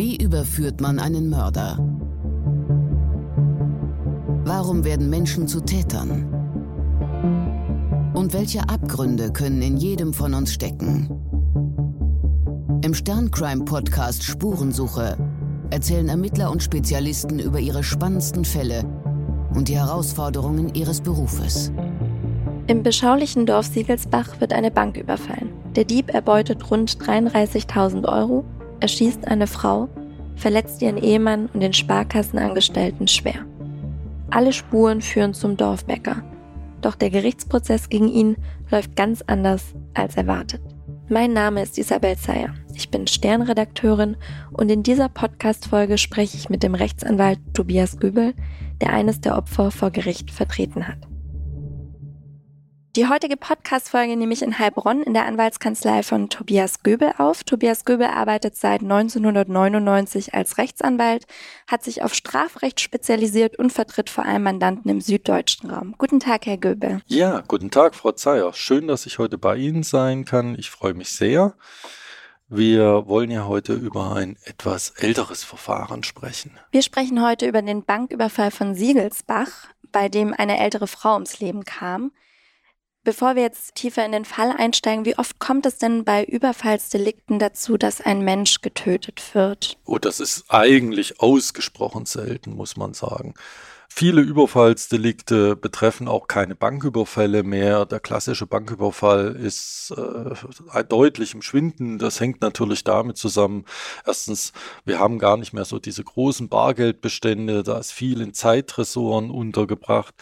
Wie überführt man einen Mörder? Warum werden Menschen zu Tätern? Und welche Abgründe können in jedem von uns stecken? Im Sterncrime-Podcast Spurensuche erzählen Ermittler und Spezialisten über ihre spannendsten Fälle und die Herausforderungen ihres Berufes. Im beschaulichen Dorf Siegelsbach wird eine Bank überfallen. Der Dieb erbeutet rund 33.000 Euro, erschießt eine Frau, verletzt ihren Ehemann und den Sparkassenangestellten schwer. Alle Spuren führen zum Dorfbäcker. Doch der Gerichtsprozess gegen ihn läuft ganz anders als erwartet. Mein Name ist Isabel Zeyer. Ich bin Sternredakteurin und in dieser Podcast-Folge spreche ich mit dem Rechtsanwalt Tobias Göbel, der eines der Opfer vor Gericht vertreten hat. Die heutige Podcast-Folge nehme ich in Heilbronn in der Anwaltskanzlei von Tobias Göbel auf. Tobias Göbel arbeitet seit 1999 als Rechtsanwalt, hat sich auf Strafrecht spezialisiert und vertritt vor allem Mandanten im süddeutschen Raum. Guten Tag, Herr Göbel. Ja, guten Tag, Frau Zeyer. Schön, dass ich heute bei Ihnen sein kann. Ich freue mich sehr. Wir wollen ja heute über ein etwas älteres Verfahren sprechen. Wir sprechen heute über den Banküberfall von Siegelsbach, bei dem eine ältere Frau ums Leben kam. Bevor wir jetzt tiefer in den Fall einsteigen, wie oft kommt es denn bei Überfallsdelikten dazu, dass ein Mensch getötet wird? Oh, das ist eigentlich ausgesprochen selten, muss man sagen. Viele Überfallsdelikte betreffen auch keine Banküberfälle mehr. Der klassische Banküberfall ist äh, deutlich im Schwinden. Das hängt natürlich damit zusammen. Erstens, wir haben gar nicht mehr so diese großen Bargeldbestände. Da ist viel in Zeittresoren untergebracht.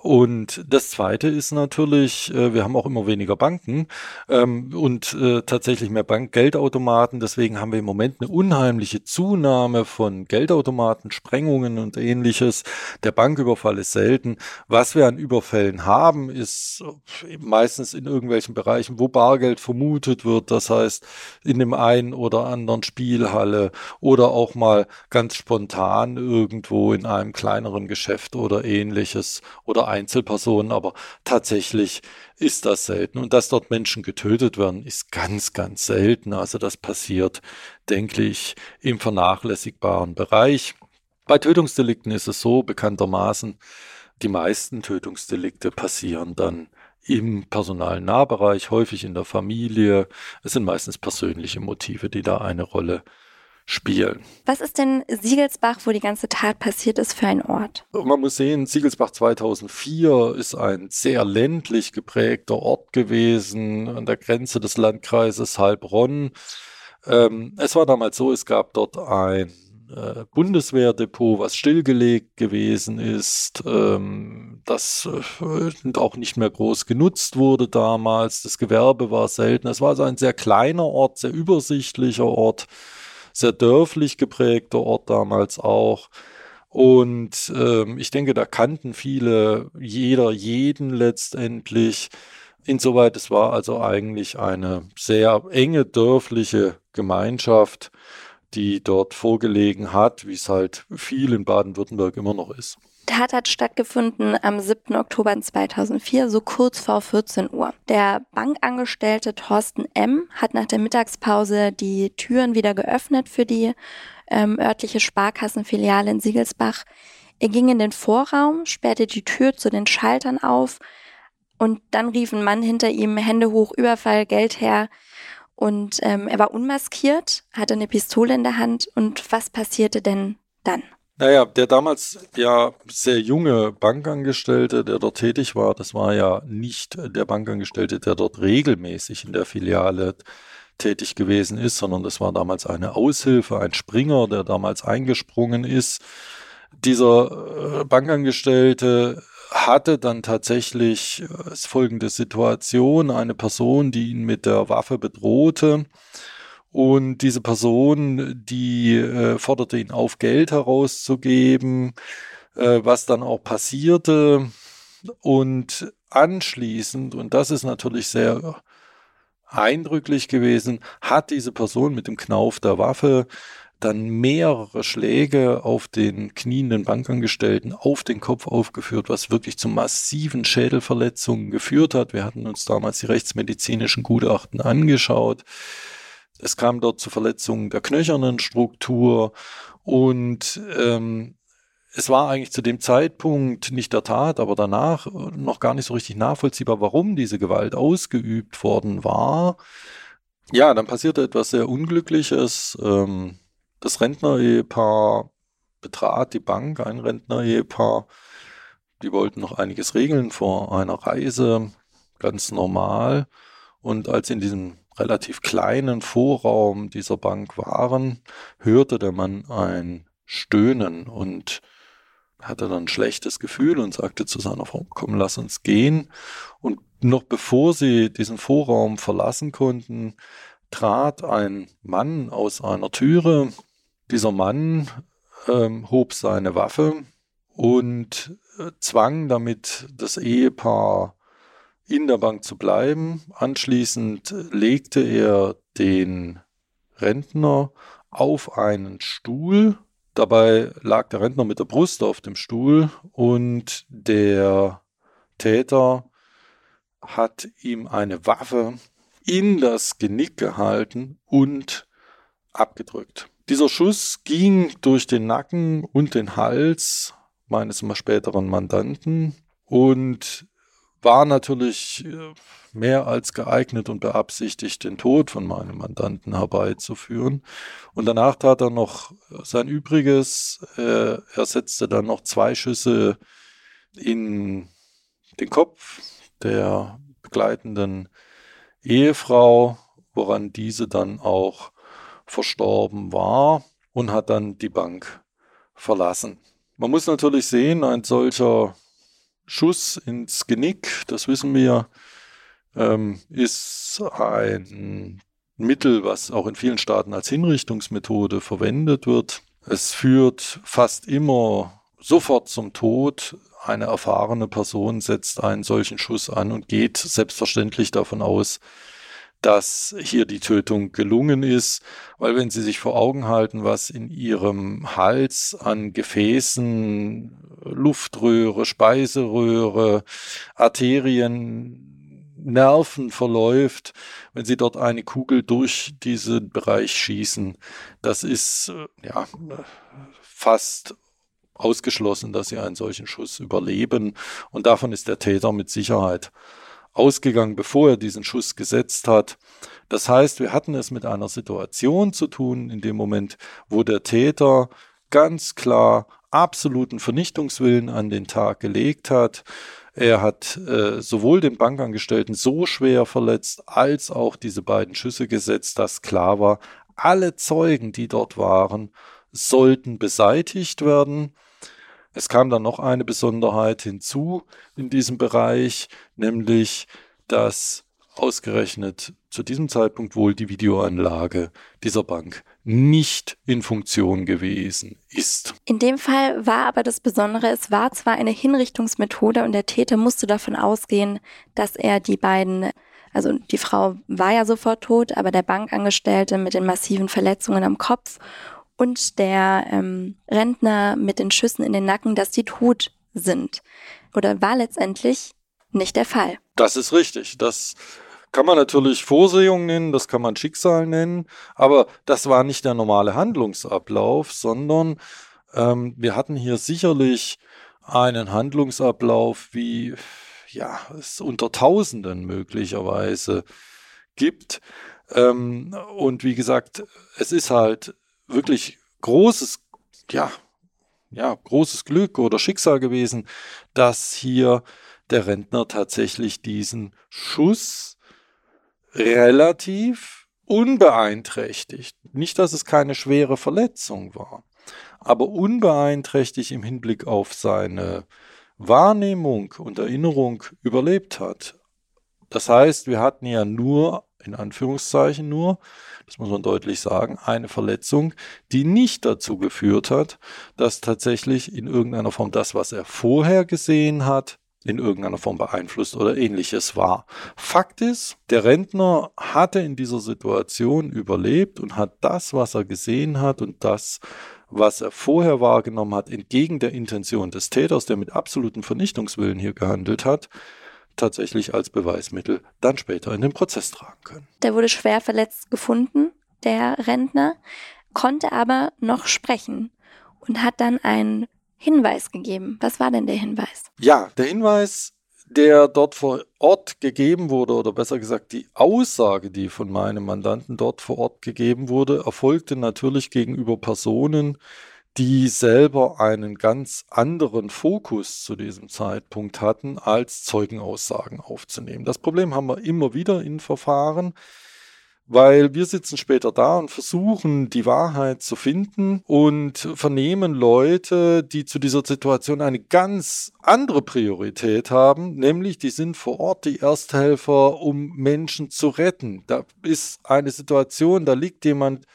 Und das Zweite ist natürlich, äh, wir haben auch immer weniger Banken ähm, und äh, tatsächlich mehr Bankgeldautomaten. Deswegen haben wir im Moment eine unheimliche Zunahme von Geldautomaten, Sprengungen und ähnliches. Der Banküberfall ist selten. Was wir an Überfällen haben, ist meistens in irgendwelchen Bereichen, wo Bargeld vermutet wird. Das heißt, in dem einen oder anderen Spielhalle oder auch mal ganz spontan irgendwo in einem kleineren Geschäft oder ähnliches oder Einzelpersonen, aber tatsächlich ist das selten. Und dass dort Menschen getötet werden, ist ganz, ganz selten. Also das passiert, denke ich, im vernachlässigbaren Bereich. Bei Tötungsdelikten ist es so bekanntermaßen, die meisten Tötungsdelikte passieren dann im Personalnahbereich, häufig in der Familie. Es sind meistens persönliche Motive, die da eine Rolle spielen spielen. Was ist denn Siegelsbach, wo die ganze Tat passiert ist, für ein Ort? Man muss sehen, Siegelsbach 2004 ist ein sehr ländlich geprägter Ort gewesen, an der Grenze des Landkreises Heilbronn. Ähm, es war damals so, es gab dort ein äh, Bundeswehrdepot, was stillgelegt gewesen ist, ähm, das äh, auch nicht mehr groß genutzt wurde damals. Das Gewerbe war selten. Es war also ein sehr kleiner Ort, sehr übersichtlicher Ort sehr dörflich geprägter Ort damals auch. Und ähm, ich denke, da kannten viele, jeder jeden letztendlich. Insoweit, es war also eigentlich eine sehr enge dörfliche Gemeinschaft, die dort vorgelegen hat, wie es halt viel in Baden-Württemberg immer noch ist. Tat hat stattgefunden am 7. Oktober 2004, so kurz vor 14 Uhr. Der Bankangestellte Thorsten M. hat nach der Mittagspause die Türen wieder geöffnet für die ähm, örtliche Sparkassenfiliale in Siegelsbach. Er ging in den Vorraum, sperrte die Tür zu den Schaltern auf und dann rief ein Mann hinter ihm Hände hoch, Überfall, Geld her. Und ähm, er war unmaskiert, hatte eine Pistole in der Hand. Und was passierte denn dann? Naja, der damals ja sehr junge Bankangestellte, der dort tätig war, das war ja nicht der Bankangestellte, der dort regelmäßig in der Filiale tätig gewesen ist, sondern das war damals eine Aushilfe, ein Springer, der damals eingesprungen ist. Dieser äh, Bankangestellte hatte dann tatsächlich äh, folgende Situation, eine Person, die ihn mit der Waffe bedrohte, und diese Person, die äh, forderte ihn auf, Geld herauszugeben, äh, was dann auch passierte. Und anschließend, und das ist natürlich sehr eindrücklich gewesen, hat diese Person mit dem Knauf der Waffe dann mehrere Schläge auf den knienden Bankangestellten auf den Kopf aufgeführt, was wirklich zu massiven Schädelverletzungen geführt hat. Wir hatten uns damals die rechtsmedizinischen Gutachten angeschaut. Es kam dort zu Verletzungen der knöchernen Struktur und ähm, es war eigentlich zu dem Zeitpunkt nicht der Tat, aber danach noch gar nicht so richtig nachvollziehbar, warum diese Gewalt ausgeübt worden war. Ja, dann passierte etwas sehr Unglückliches. Ähm, das Rentner-Ehepaar betrat die Bank, ein Rentner-Ehepaar. Die wollten noch einiges regeln vor einer Reise, ganz normal. Und als in diesem relativ kleinen Vorraum dieser Bank waren, hörte der Mann ein Stöhnen und hatte dann ein schlechtes Gefühl und sagte zu seiner Frau, komm, lass uns gehen. Und noch bevor sie diesen Vorraum verlassen konnten, trat ein Mann aus einer Türe. Dieser Mann ähm, hob seine Waffe und äh, zwang damit das Ehepaar in der Bank zu bleiben. Anschließend legte er den Rentner auf einen Stuhl. Dabei lag der Rentner mit der Brust auf dem Stuhl und der Täter hat ihm eine Waffe in das Genick gehalten und abgedrückt. Dieser Schuss ging durch den Nacken und den Hals meines späteren Mandanten und war natürlich äh, mehr als geeignet und beabsichtigt, den Tod von meinem Mandanten herbeizuführen. Und danach tat er noch sein Übriges. Er setzte dann noch zwei Schüsse in den Kopf der begleitenden Ehefrau, woran diese dann auch verstorben war und hat dann die Bank verlassen. Man muss natürlich sehen, ein solcher Schuss ins Genick, das wissen wir, ähm, ist ein Mittel, was auch in vielen Staaten als Hinrichtungsmethode verwendet wird. Es führt fast immer sofort zum Tod. Eine erfahrene Person setzt einen solchen Schuss an und geht selbstverständlich davon aus, dass hier die Tötung gelungen ist, weil wenn Sie sich vor Augen halten, was in Ihrem Hals an Gefäßen, Luftröhre, Speiseröhre, Arterien, Nerven verläuft, wenn Sie dort eine Kugel durch diesen Bereich schießen, das ist ja fast ausgeschlossen, dass Sie einen solchen Schuss überleben. Und davon ist der Täter mit Sicherheit ausgegangen, bevor er diesen Schuss gesetzt hat. Das heißt, wir hatten es mit einer Situation zu tun, in dem Moment, wo der Täter ganz klar absoluten Vernichtungswillen an den Tag gelegt hat. Er hat äh, sowohl den Bankangestellten so schwer verletzt, als auch diese beiden Schüsse gesetzt, dass klar war, alle Zeugen, die dort waren, sollten beseitigt werden. Es kam dann noch eine Besonderheit hinzu in diesem Bereich, nämlich dass ausgerechnet zu diesem Zeitpunkt wohl die Videoanlage dieser Bank nicht in Funktion gewesen ist. In dem Fall war aber das Besondere, es war zwar eine Hinrichtungsmethode und der Täter musste davon ausgehen, dass er die beiden, also die Frau war ja sofort tot, aber der Bankangestellte mit den massiven Verletzungen am Kopf und der ähm, Rentner mit den Schüssen in den Nacken, dass die tot sind. Oder war letztendlich nicht der Fall. Das ist richtig. Das kann man natürlich Vorsehung nennen, das kann man Schicksal nennen, aber das war nicht der normale Handlungsablauf, sondern ähm, wir hatten hier sicherlich einen Handlungsablauf, wie ja, es unter Tausenden möglicherweise gibt. Ähm, und wie gesagt, es ist halt wirklich großes, ja, ja, großes Glück oder Schicksal gewesen, dass hier der Rentner tatsächlich diesen Schuss relativ unbeeinträchtigt, nicht, dass es keine schwere Verletzung war, aber unbeeinträchtigt im Hinblick auf seine Wahrnehmung und Erinnerung überlebt hat. Das heißt, wir hatten ja nur, in Anführungszeichen nur, das muss man deutlich sagen, eine Verletzung, die nicht dazu geführt hat, dass tatsächlich in irgendeiner Form das, was er vorher gesehen hat, in irgendeiner Form beeinflusst oder ähnliches war. Fakt ist, der Rentner hatte in dieser Situation überlebt und hat das, was er gesehen hat und das, was er vorher wahrgenommen hat, entgegen der Intention des Täters, der mit absolutem Vernichtungswillen hier gehandelt hat, tatsächlich als Beweismittel dann später in den Prozess tragen können. Der wurde schwer verletzt gefunden der Rentner, konnte aber noch sprechen und hat dann einen Hinweis gegeben. Was war denn der Hinweis? Ja, der Hinweis, der dort vor Ort gegeben wurde, oder besser gesagt die Aussage, die von meinem Mandanten dort vor Ort gegeben wurde, erfolgte natürlich gegenüber Personen, die selber einen ganz anderen Fokus zu diesem Zeitpunkt hatten, als Zeugenaussagen aufzunehmen. Das Problem haben wir immer wieder in Verfahren, weil wir sitzen später da und versuchen, die Wahrheit zu finden und vernehmen Leute, die zu dieser Situation eine ganz andere Priorität haben, nämlich die sind vor Ort die Ersthelfer, um Menschen zu retten. Da ist eine Situation, da liegt jemand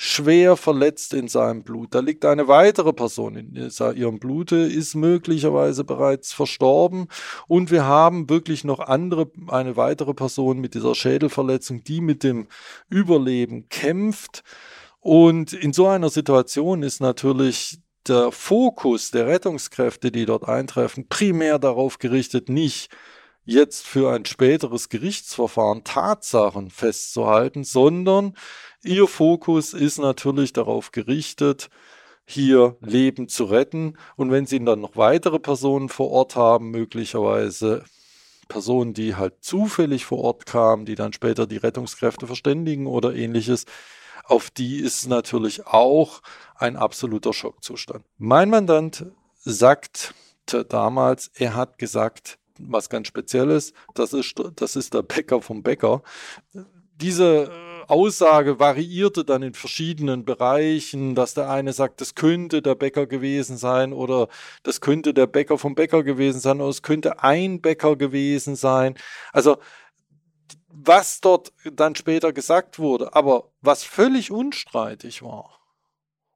schwer verletzt in seinem Blut. Da liegt eine weitere Person in ihrem Blute, ist möglicherweise bereits verstorben und wir haben wirklich noch andere, eine weitere Person mit dieser Schädelverletzung, die mit dem Überleben kämpft. Und in so einer Situation ist natürlich der Fokus der Rettungskräfte, die dort eintreffen, primär darauf gerichtet, nicht jetzt für ein späteres Gerichtsverfahren Tatsachen festzuhalten, sondern ihr Fokus ist natürlich darauf gerichtet, hier Leben zu retten. Und wenn sie dann noch weitere Personen vor Ort haben, möglicherweise Personen, die halt zufällig vor Ort kamen, die dann später die Rettungskräfte verständigen oder ähnliches, auf die ist natürlich auch ein absoluter Schockzustand. Mein Mandant sagt damals, er hat gesagt, was ganz Spezielles. Das ist, das ist der Bäcker vom Bäcker. Diese äh, Aussage variierte dann in verschiedenen Bereichen, dass der eine sagt, das könnte der Bäcker gewesen sein oder das könnte der Bäcker vom Bäcker gewesen sein oder es könnte ein Bäcker gewesen sein. Also was dort dann später gesagt wurde, aber was völlig unstreitig war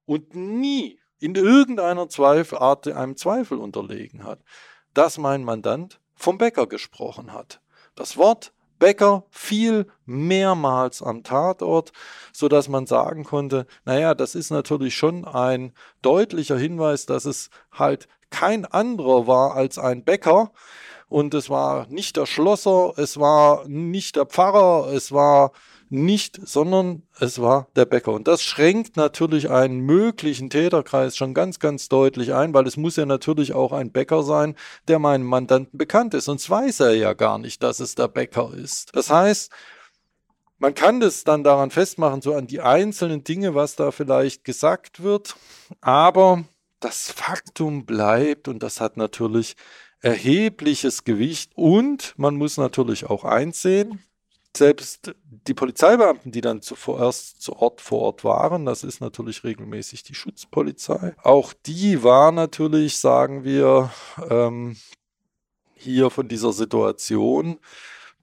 und nie in irgendeiner Zweifel, einem Zweifel unterlegen hat, dass mein Mandant vom Bäcker gesprochen hat. Das Wort Bäcker fiel mehrmals am Tatort, so dass man sagen konnte, naja, das ist natürlich schon ein deutlicher Hinweis, dass es halt kein anderer war als ein Bäcker. Und es war nicht der Schlosser, es war nicht der Pfarrer, es war nicht, sondern es war der Bäcker. Und das schränkt natürlich einen möglichen Täterkreis schon ganz, ganz deutlich ein, weil es muss ja natürlich auch ein Bäcker sein, der meinem Mandanten bekannt ist. Sonst weiß er ja gar nicht, dass es der Bäcker ist. Das heißt, man kann das dann daran festmachen, so an die einzelnen Dinge, was da vielleicht gesagt wird, aber das Faktum bleibt und das hat natürlich erhebliches Gewicht und man muss natürlich auch einsehen, selbst die Polizeibeamten, die dann zuerst zu Ort vor Ort waren, das ist natürlich regelmäßig die Schutzpolizei, auch die war natürlich, sagen wir, ähm, hier von dieser Situation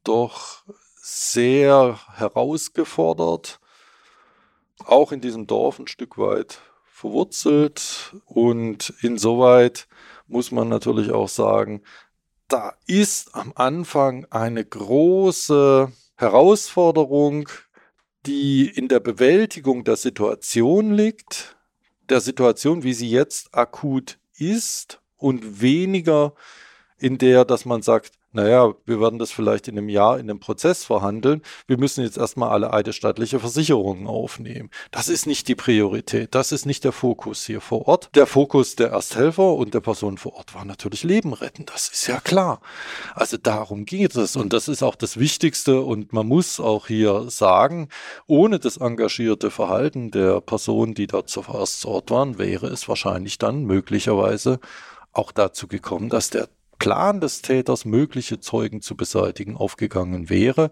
doch sehr herausgefordert, auch in diesem Dorf ein Stück weit verwurzelt. Und insoweit muss man natürlich auch sagen, da ist am Anfang eine große Herausforderung, die in der Bewältigung der Situation liegt, der Situation, wie sie jetzt akut ist und weniger in der, dass man sagt, naja, wir werden das vielleicht in einem Jahr in einem Prozess verhandeln. Wir müssen jetzt erstmal alle eidesstattliche Versicherungen aufnehmen. Das ist nicht die Priorität. Das ist nicht der Fokus hier vor Ort. Der Fokus der Ersthelfer und der Personen vor Ort war natürlich Leben retten. Das ist ja klar. Also darum geht es. Und das ist auch das Wichtigste. Und man muss auch hier sagen, ohne das engagierte Verhalten der Personen, die da zuerst zu Ort waren, wäre es wahrscheinlich dann möglicherweise auch dazu gekommen, dass der Plan des Täters, mögliche Zeugen zu beseitigen, aufgegangen wäre.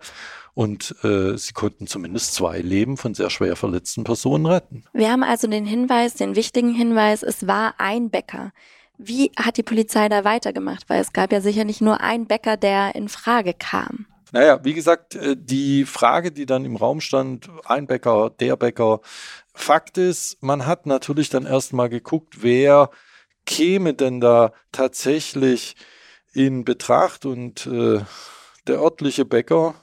Und äh, sie konnten zumindest zwei Leben von sehr schwer verletzten Personen retten. Wir haben also den Hinweis, den wichtigen Hinweis, es war ein Bäcker. Wie hat die Polizei da weitergemacht? Weil es gab ja sicher nicht nur einen Bäcker, der in Frage kam. Naja, wie gesagt, äh, die Frage, die dann im Raum stand, ein Bäcker, der Bäcker. Fakt ist, man hat natürlich dann erstmal geguckt, wer käme denn da tatsächlich in Betracht und äh, der örtliche Bäcker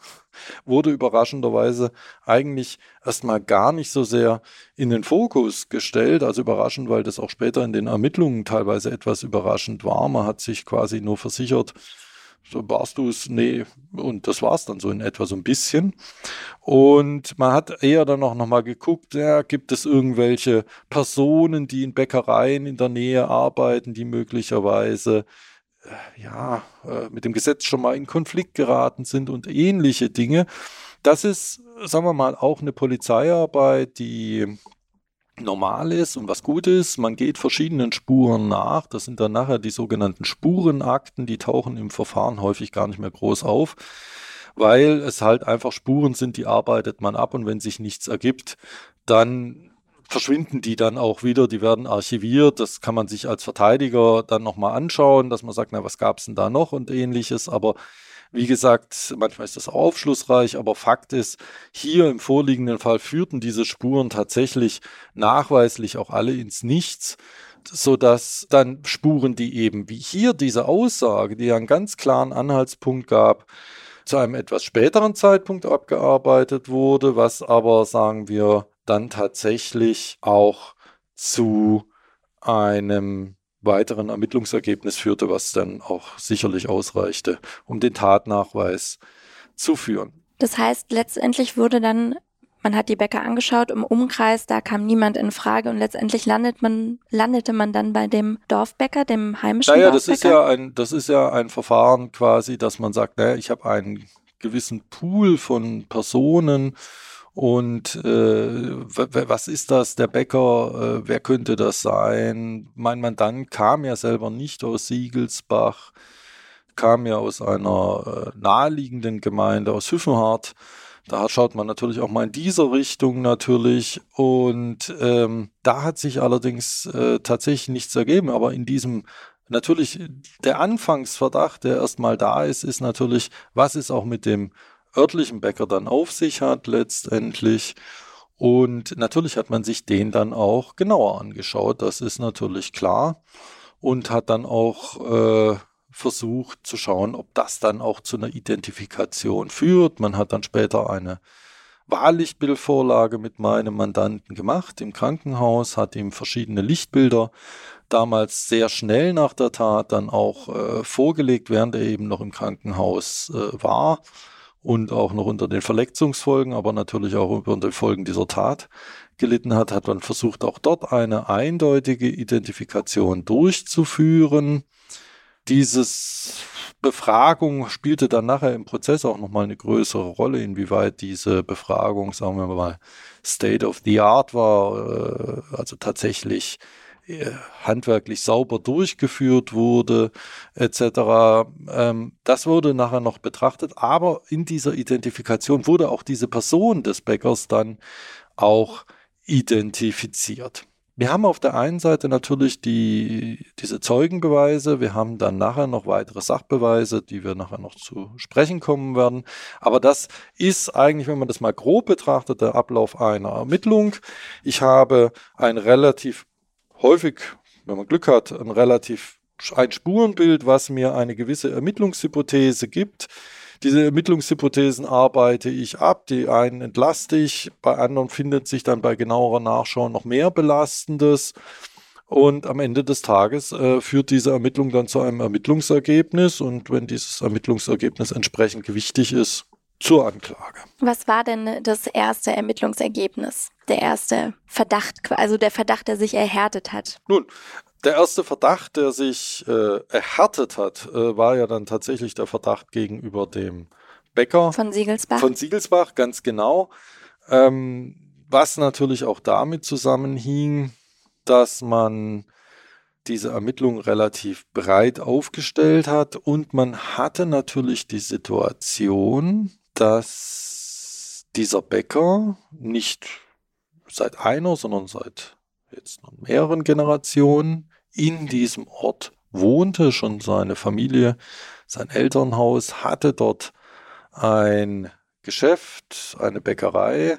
wurde überraschenderweise eigentlich erstmal gar nicht so sehr in den Fokus gestellt. Also überraschend, weil das auch später in den Ermittlungen teilweise etwas überraschend war. Man hat sich quasi nur versichert, so warst du es, nee, und das war es dann so in etwa so ein bisschen. Und man hat eher dann auch nochmal geguckt, ja, gibt es irgendwelche Personen, die in Bäckereien in der Nähe arbeiten, die möglicherweise ja, äh, mit dem Gesetz schon mal in Konflikt geraten sind und ähnliche Dinge. Das ist, sagen wir mal, auch eine Polizeiarbeit, die normal ist und was gut ist. Man geht verschiedenen Spuren nach. Das sind dann nachher die sogenannten Spurenakten, die tauchen im Verfahren häufig gar nicht mehr groß auf, weil es halt einfach Spuren sind, die arbeitet man ab und wenn sich nichts ergibt, dann verschwinden die dann auch wieder, die werden archiviert. Das kann man sich als Verteidiger dann nochmal anschauen, dass man sagt, na, was gab es denn da noch und ähnliches. Aber wie gesagt, manchmal ist das aufschlussreich, aber Fakt ist, hier im vorliegenden Fall führten diese Spuren tatsächlich nachweislich auch alle ins Nichts, so dass dann Spuren, die eben wie hier diese Aussage, die ja einen ganz klaren Anhaltspunkt gab, zu einem etwas späteren Zeitpunkt abgearbeitet wurde, was aber, sagen wir, dann tatsächlich auch zu einem weiteren Ermittlungsergebnis führte, was dann auch sicherlich ausreichte, um den Tatnachweis zu führen. Das heißt, letztendlich wurde dann, man hat die Bäcker angeschaut im Umkreis, da kam niemand in Frage und letztendlich landet man, landete man dann bei dem Dorfbäcker, dem heimischen naja, Dorfbäcker. das ist ja ein, das ist ja ein Verfahren quasi, dass man sagt, naja, ich habe einen gewissen Pool von Personen, und äh, was ist das, der Bäcker, äh, wer könnte das sein? Mein Mandant kam ja selber nicht aus Siegelsbach, kam ja aus einer äh, naheliegenden Gemeinde, aus Hüffenhardt. Da schaut man natürlich auch mal in dieser Richtung natürlich. Und ähm, da hat sich allerdings äh, tatsächlich nichts ergeben. Aber in diesem natürlich der Anfangsverdacht, der erstmal da ist, ist natürlich, was ist auch mit dem örtlichen Bäcker dann auf sich hat letztendlich. Und natürlich hat man sich den dann auch genauer angeschaut, das ist natürlich klar. Und hat dann auch äh, versucht zu schauen, ob das dann auch zu einer Identifikation führt. Man hat dann später eine Wahllichtbildvorlage mit meinem Mandanten gemacht im Krankenhaus, hat ihm verschiedene Lichtbilder damals sehr schnell nach der Tat dann auch äh, vorgelegt, während er eben noch im Krankenhaus äh, war und auch noch unter den Verletzungsfolgen, aber natürlich auch unter den Folgen dieser Tat gelitten hat, hat man versucht, auch dort eine eindeutige Identifikation durchzuführen. Dieses Befragung spielte dann nachher im Prozess auch nochmal eine größere Rolle, inwieweit diese Befragung, sagen wir mal, State of the Art war, äh, also tatsächlich handwerklich sauber durchgeführt wurde, etc. Ähm, das wurde nachher noch betrachtet, aber in dieser Identifikation wurde auch diese Person des Bäckers dann auch identifiziert. Wir haben auf der einen Seite natürlich die, diese Zeugenbeweise, wir haben dann nachher noch weitere Sachbeweise, die wir nachher noch zu sprechen kommen werden. Aber das ist eigentlich, wenn man das mal grob betrachtet, der Ablauf einer Ermittlung. Ich habe ein relativ häufig, wenn man Glück hat, ein relativ ein Spurenbild, was mir eine gewisse Ermittlungshypothese gibt. Diese Ermittlungshypothesen arbeite ich ab, die einen entlaste ich, bei anderen findet sich dann bei genauerer Nachschau noch mehr Belastendes. Und am Ende des Tages äh, führt diese Ermittlung dann zu einem Ermittlungsergebnis. Und wenn dieses Ermittlungsergebnis entsprechend gewichtig ist, zur Anklage. Was war denn das erste Ermittlungsergebnis? Der erste Verdacht, also der Verdacht, der sich erhärtet hat? Nun, der erste Verdacht, der sich äh, erhärtet hat, äh, war ja dann tatsächlich der Verdacht gegenüber dem Bäcker. Von Siegelsbach. Von Siegelsbach, ganz genau. Ähm, was natürlich auch damit zusammenhing, dass man diese Ermittlung relativ breit aufgestellt hat und man hatte natürlich die Situation, dass dieser Bäcker nicht seit einer, sondern seit jetzt mehreren Generationen in diesem Ort wohnte, schon seine Familie, sein Elternhaus hatte dort ein Geschäft, eine Bäckerei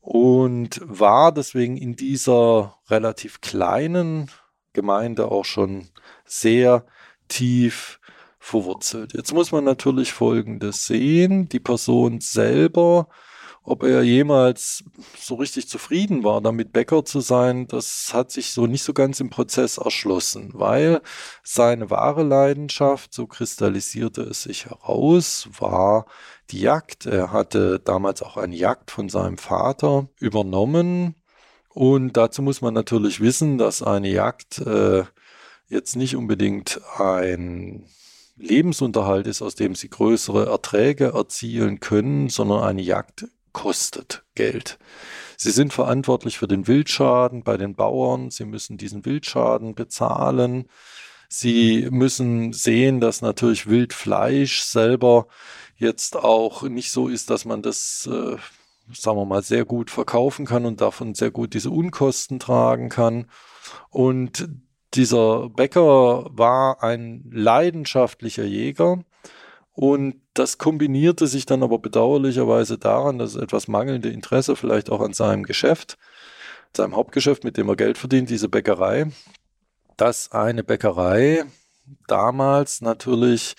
und war deswegen in dieser relativ kleinen Gemeinde auch schon sehr tief verwurzelt. Jetzt muss man natürlich Folgendes sehen. Die Person selber ob er jemals so richtig zufrieden war, damit Bäcker zu sein, das hat sich so nicht so ganz im Prozess erschlossen, weil seine wahre Leidenschaft, so kristallisierte es sich heraus, war die Jagd. Er hatte damals auch eine Jagd von seinem Vater übernommen. Und dazu muss man natürlich wissen, dass eine Jagd äh, jetzt nicht unbedingt ein Lebensunterhalt ist, aus dem sie größere Erträge erzielen können, sondern eine Jagd kostet Geld. Sie sind verantwortlich für den Wildschaden bei den Bauern. Sie müssen diesen Wildschaden bezahlen. Sie müssen sehen, dass natürlich Wildfleisch selber jetzt auch nicht so ist, dass man das, äh, sagen wir mal, sehr gut verkaufen kann und davon sehr gut diese Unkosten tragen kann. Und dieser Bäcker war ein leidenschaftlicher Jäger und das kombinierte sich dann aber bedauerlicherweise daran, dass etwas mangelnde Interesse vielleicht auch an seinem Geschäft, seinem Hauptgeschäft, mit dem er Geld verdient, diese Bäckerei, dass eine Bäckerei damals natürlich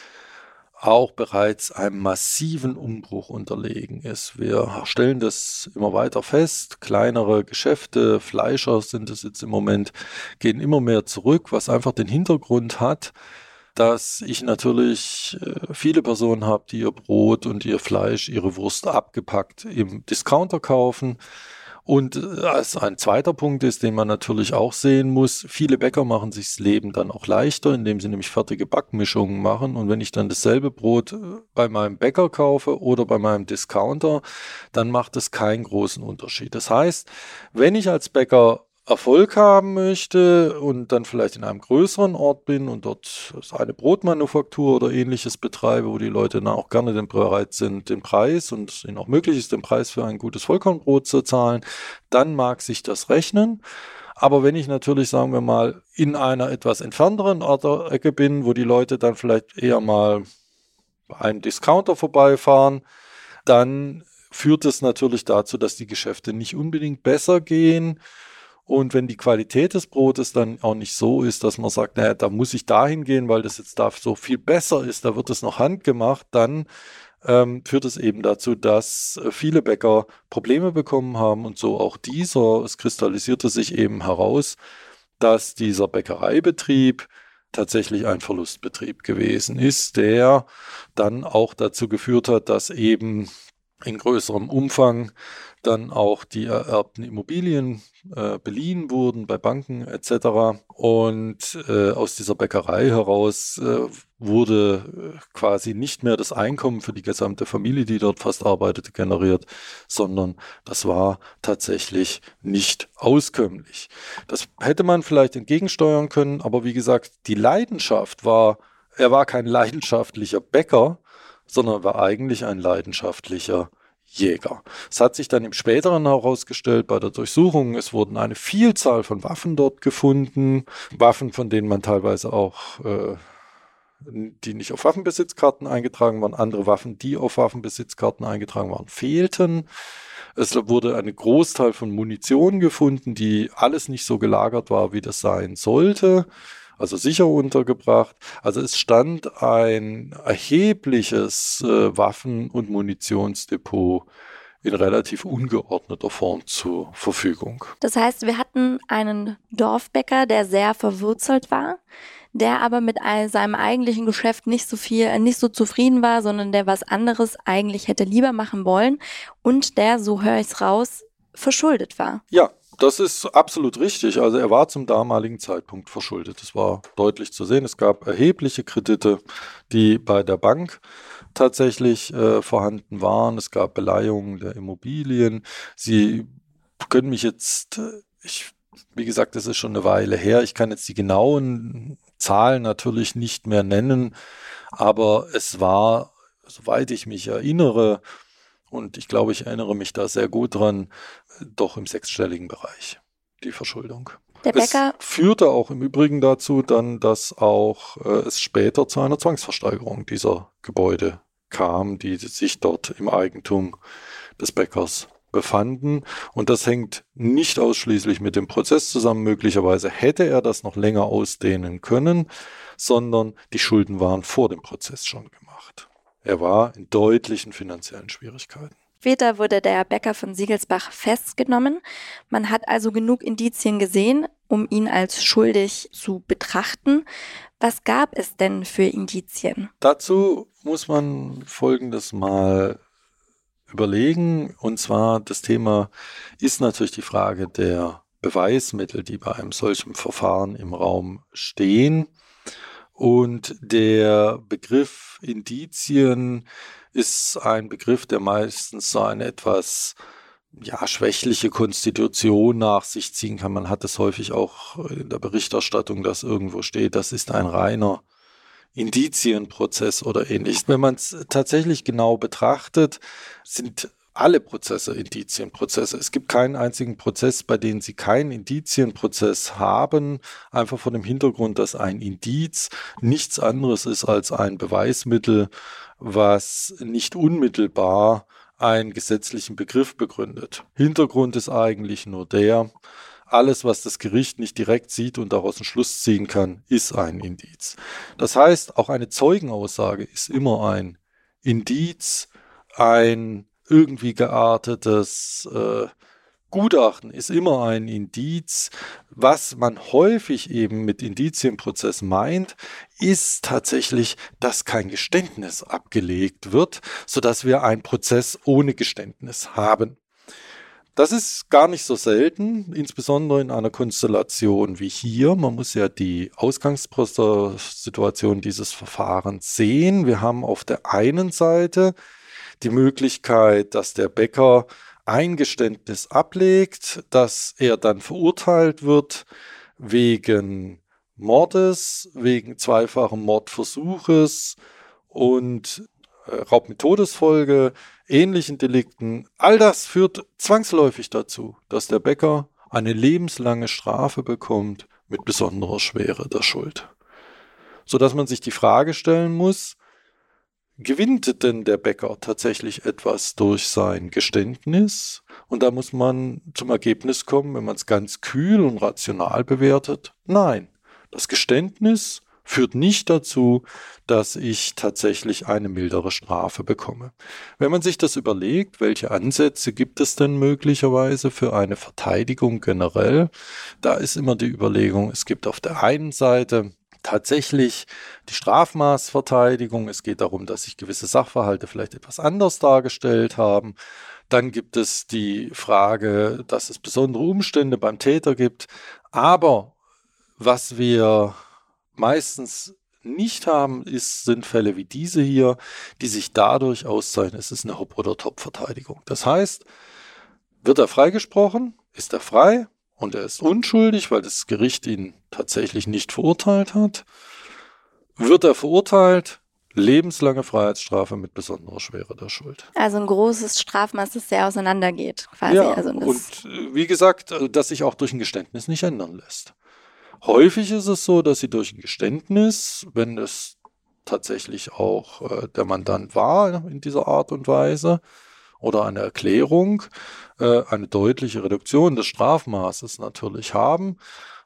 auch bereits einem massiven Umbruch unterlegen ist. Wir stellen das immer weiter fest. Kleinere Geschäfte, Fleischer sind es jetzt im Moment, gehen immer mehr zurück, was einfach den Hintergrund hat, dass ich natürlich äh, viele Personen habe, die ihr Brot und ihr Fleisch, ihre Wurst abgepackt im Discounter kaufen. Und äh, als ein zweiter Punkt ist, den man natürlich auch sehen muss, viele Bäcker machen sich das Leben dann auch leichter, indem sie nämlich fertige Backmischungen machen. Und wenn ich dann dasselbe Brot äh, bei meinem Bäcker kaufe oder bei meinem Discounter, dann macht es keinen großen Unterschied. Das heißt, wenn ich als Bäcker Erfolg haben möchte und dann vielleicht in einem größeren Ort bin und dort eine Brotmanufaktur oder ähnliches betreibe, wo die Leute dann auch gerne bereit sind, den Preis und ihnen auch möglich ist, den Preis für ein gutes Vollkornbrot zu zahlen, dann mag sich das rechnen. Aber wenn ich natürlich, sagen wir mal, in einer etwas entfernteren Ecke bin, wo die Leute dann vielleicht eher mal bei einem Discounter vorbeifahren, dann führt es natürlich dazu, dass die Geschäfte nicht unbedingt besser gehen und wenn die Qualität des Brotes dann auch nicht so ist, dass man sagt, naja, da muss ich dahin gehen, weil das jetzt da so viel besser ist, da wird es noch handgemacht, dann ähm, führt es eben dazu, dass äh, viele Bäcker Probleme bekommen haben und so auch dieser. Es kristallisierte sich eben heraus, dass dieser Bäckereibetrieb tatsächlich ein Verlustbetrieb gewesen ist, der dann auch dazu geführt hat, dass eben in größerem Umfang dann auch die ererbten Immobilien äh, beliehen wurden bei Banken etc. Und äh, aus dieser Bäckerei heraus äh, wurde äh, quasi nicht mehr das Einkommen für die gesamte Familie, die dort fast arbeitete, generiert, sondern das war tatsächlich nicht auskömmlich. Das hätte man vielleicht entgegensteuern können, aber wie gesagt, die Leidenschaft war, er war kein leidenschaftlicher Bäcker, sondern war eigentlich ein leidenschaftlicher Jäger. Es hat sich dann im späteren herausgestellt bei der Durchsuchung, es wurden eine Vielzahl von Waffen dort gefunden, Waffen, von denen man teilweise auch, äh, die nicht auf Waffenbesitzkarten eingetragen waren, andere Waffen, die auf Waffenbesitzkarten eingetragen waren, fehlten. Es wurde ein Großteil von Munition gefunden, die alles nicht so gelagert war, wie das sein sollte also sicher untergebracht. Also es stand ein erhebliches äh, Waffen- und Munitionsdepot in relativ ungeordneter Form zur Verfügung. Das heißt, wir hatten einen Dorfbäcker, der sehr verwurzelt war, der aber mit seinem eigentlichen Geschäft nicht so viel, nicht so zufrieden war, sondern der was anderes eigentlich hätte lieber machen wollen und der, so höre ich es raus, verschuldet war. Ja, das ist absolut richtig. Also er war zum damaligen Zeitpunkt verschuldet. Das war deutlich zu sehen. Es gab erhebliche Kredite, die bei der Bank tatsächlich äh, vorhanden waren. Es gab Beleihungen der Immobilien. Sie können mich jetzt, äh, ich, wie gesagt, das ist schon eine Weile her. Ich kann jetzt die genauen Zahlen natürlich nicht mehr nennen, aber es war, soweit ich mich erinnere, und ich glaube, ich erinnere mich da sehr gut dran, doch im sechsstelligen Bereich, die Verschuldung. Der Bäcker es führte auch im Übrigen dazu dann, dass auch äh, es später zu einer Zwangsversteigerung dieser Gebäude kam, die sich dort im Eigentum des Bäckers befanden. Und das hängt nicht ausschließlich mit dem Prozess zusammen. Möglicherweise hätte er das noch länger ausdehnen können, sondern die Schulden waren vor dem Prozess schon. Er war in deutlichen finanziellen Schwierigkeiten. Später wurde der Bäcker von Siegelsbach festgenommen. Man hat also genug Indizien gesehen, um ihn als schuldig zu betrachten. Was gab es denn für Indizien? Dazu muss man Folgendes mal überlegen. Und zwar das Thema ist natürlich die Frage der Beweismittel, die bei einem solchen Verfahren im Raum stehen. Und der Begriff Indizien ist ein Begriff, der meistens so eine etwas ja, schwächliche Konstitution nach sich ziehen kann. Man hat es häufig auch in der Berichterstattung, dass irgendwo steht, das ist ein reiner Indizienprozess oder ähnliches. Wenn man es tatsächlich genau betrachtet, sind alle Prozesse Indizienprozesse. Es gibt keinen einzigen Prozess, bei dem Sie keinen Indizienprozess haben, einfach vor dem Hintergrund, dass ein Indiz nichts anderes ist als ein Beweismittel, was nicht unmittelbar einen gesetzlichen Begriff begründet. Hintergrund ist eigentlich nur der, alles, was das Gericht nicht direkt sieht und daraus einen Schluss ziehen kann, ist ein Indiz. Das heißt, auch eine Zeugenaussage ist immer ein Indiz, ein irgendwie geartetes äh, Gutachten ist immer ein Indiz. Was man häufig eben mit Indizienprozess meint, ist tatsächlich, dass kein Geständnis abgelegt wird, sodass wir einen Prozess ohne Geständnis haben. Das ist gar nicht so selten, insbesondere in einer Konstellation wie hier. Man muss ja die Ausgangssituation dieses Verfahrens sehen. Wir haben auf der einen Seite die Möglichkeit, dass der Bäcker Eingeständnis ablegt, dass er dann verurteilt wird wegen Mordes, wegen zweifachen Mordversuches und äh, Raub mit Todesfolge, ähnlichen Delikten. All das führt zwangsläufig dazu, dass der Bäcker eine lebenslange Strafe bekommt mit besonderer Schwere der Schuld. Sodass man sich die Frage stellen muss, gewinnt denn der Bäcker tatsächlich etwas durch sein Geständnis? Und da muss man zum Ergebnis kommen, wenn man es ganz kühl und rational bewertet, nein, das Geständnis führt nicht dazu, dass ich tatsächlich eine mildere Strafe bekomme. Wenn man sich das überlegt, welche Ansätze gibt es denn möglicherweise für eine Verteidigung generell, da ist immer die Überlegung, es gibt auf der einen Seite tatsächlich die Strafmaßverteidigung. Es geht darum, dass sich gewisse Sachverhalte vielleicht etwas anders dargestellt haben. Dann gibt es die Frage, dass es besondere Umstände beim Täter gibt. Aber was wir meistens nicht haben, ist, sind Fälle wie diese hier, die sich dadurch auszeichnen, es ist eine Hop- oder Top-Verteidigung. Das heißt, wird er freigesprochen, ist er frei, und er ist unschuldig, weil das Gericht ihn tatsächlich nicht verurteilt hat. Wird er verurteilt, lebenslange Freiheitsstrafe mit besonderer Schwere der Schuld. Also ein großes Strafmaß, das sehr auseinandergeht, quasi. Ja, also und äh, wie gesagt, äh, dass sich auch durch ein Geständnis nicht ändern lässt. Häufig ist es so, dass sie durch ein Geständnis, wenn es tatsächlich auch äh, der Mandant war in dieser Art und Weise, oder eine Erklärung äh, eine deutliche Reduktion des Strafmaßes natürlich haben.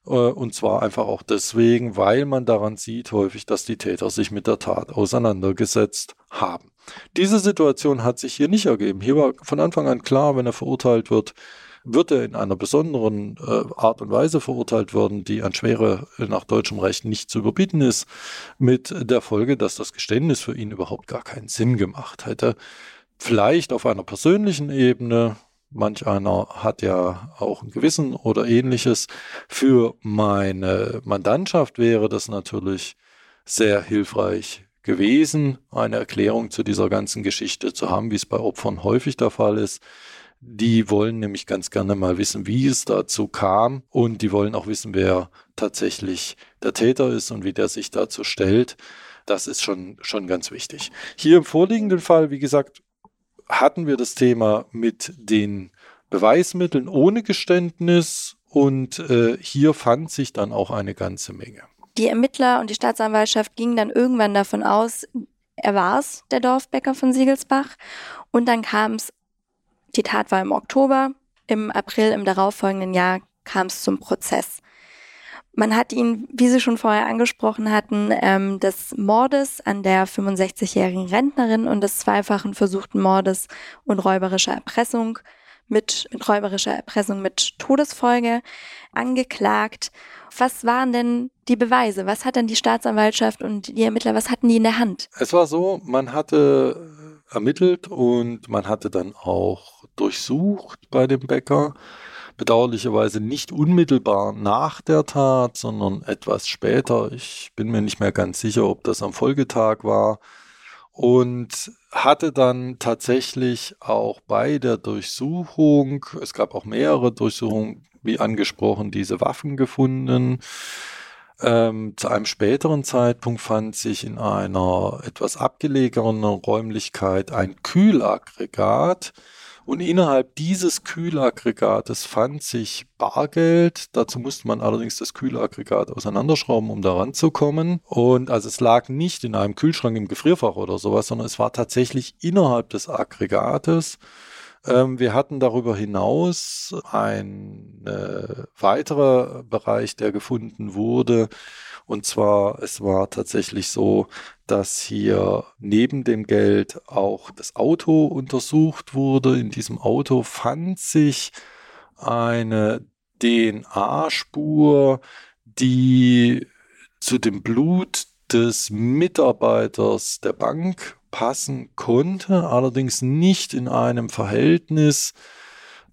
Äh, und zwar einfach auch deswegen, weil man daran sieht häufig, dass die Täter sich mit der Tat auseinandergesetzt haben. Diese Situation hat sich hier nicht ergeben. Hier war von Anfang an klar, wenn er verurteilt wird, wird er in einer besonderen äh, Art und Weise verurteilt werden, die an Schwere nach deutschem Recht nicht zu überbieten ist, mit der Folge, dass das Geständnis für ihn überhaupt gar keinen Sinn gemacht hätte vielleicht auf einer persönlichen Ebene, manch einer hat ja auch ein Gewissen oder ähnliches. Für meine Mandantschaft wäre das natürlich sehr hilfreich gewesen, eine Erklärung zu dieser ganzen Geschichte zu haben, wie es bei Opfern häufig der Fall ist. Die wollen nämlich ganz gerne mal wissen, wie es dazu kam und die wollen auch wissen, wer tatsächlich der Täter ist und wie der sich dazu stellt. Das ist schon, schon ganz wichtig. Hier im vorliegenden Fall, wie gesagt, hatten wir das Thema mit den Beweismitteln ohne Geständnis und äh, hier fand sich dann auch eine ganze Menge. Die Ermittler und die Staatsanwaltschaft gingen dann irgendwann davon aus, er war es, der Dorfbäcker von Siegelsbach. Und dann kam es, die Tat war im Oktober, im April im darauffolgenden Jahr kam es zum Prozess. Man hat ihn, wie Sie schon vorher angesprochen hatten, ähm, des Mordes an der 65-jährigen Rentnerin und des zweifachen versuchten Mordes und räuberischer Erpressung mit, mit räuberischer Erpressung mit Todesfolge angeklagt. Was waren denn die Beweise? Was hat denn die Staatsanwaltschaft und die Ermittler, was hatten die in der Hand? Es war so, man hatte ermittelt und man hatte dann auch durchsucht bei dem Bäcker bedauerlicherweise nicht unmittelbar nach der Tat, sondern etwas später. Ich bin mir nicht mehr ganz sicher, ob das am Folgetag war. Und hatte dann tatsächlich auch bei der Durchsuchung, es gab auch mehrere Durchsuchungen, wie angesprochen, diese Waffen gefunden. Ähm, zu einem späteren Zeitpunkt fand sich in einer etwas abgelegenen Räumlichkeit ein Kühlaggregat, und innerhalb dieses Kühlaggregates fand sich Bargeld. Dazu musste man allerdings das Kühlaggregat auseinanderschrauben, um da ranzukommen. Und also es lag nicht in einem Kühlschrank im Gefrierfach oder sowas, sondern es war tatsächlich innerhalb des Aggregates. Ähm, wir hatten darüber hinaus ein äh, weiterer Bereich, der gefunden wurde, und zwar, es war tatsächlich so, dass hier neben dem Geld auch das Auto untersucht wurde. In diesem Auto fand sich eine DNA-Spur, die zu dem Blut des Mitarbeiters der Bank passen konnte, allerdings nicht in einem Verhältnis,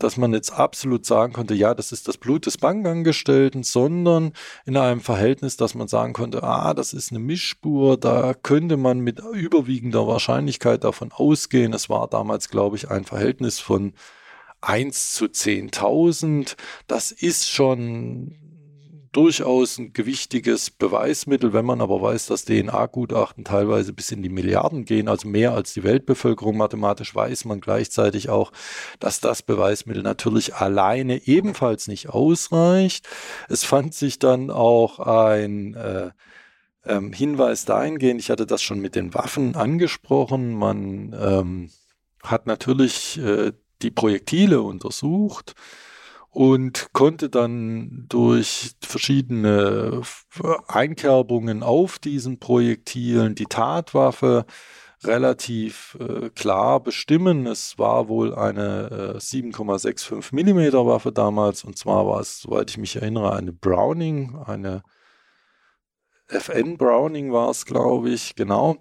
dass man jetzt absolut sagen konnte, ja, das ist das Blut des Bankangestellten, sondern in einem Verhältnis, dass man sagen konnte, ah, das ist eine Mischspur, da könnte man mit überwiegender Wahrscheinlichkeit davon ausgehen. Es war damals, glaube ich, ein Verhältnis von 1 zu 10.000. Das ist schon durchaus ein gewichtiges Beweismittel, wenn man aber weiß, dass DNA-Gutachten teilweise bis in die Milliarden gehen, also mehr als die Weltbevölkerung mathematisch, weiß man gleichzeitig auch, dass das Beweismittel natürlich alleine ebenfalls nicht ausreicht. Es fand sich dann auch ein äh, ähm, Hinweis dahingehend, ich hatte das schon mit den Waffen angesprochen, man ähm, hat natürlich äh, die Projektile untersucht, und konnte dann durch verschiedene Einkerbungen auf diesen Projektilen die Tatwaffe relativ äh, klar bestimmen. Es war wohl eine äh, 7,65 Millimeter Waffe damals und zwar war es, soweit ich mich erinnere, eine Browning, eine FN Browning war es, glaube ich, genau.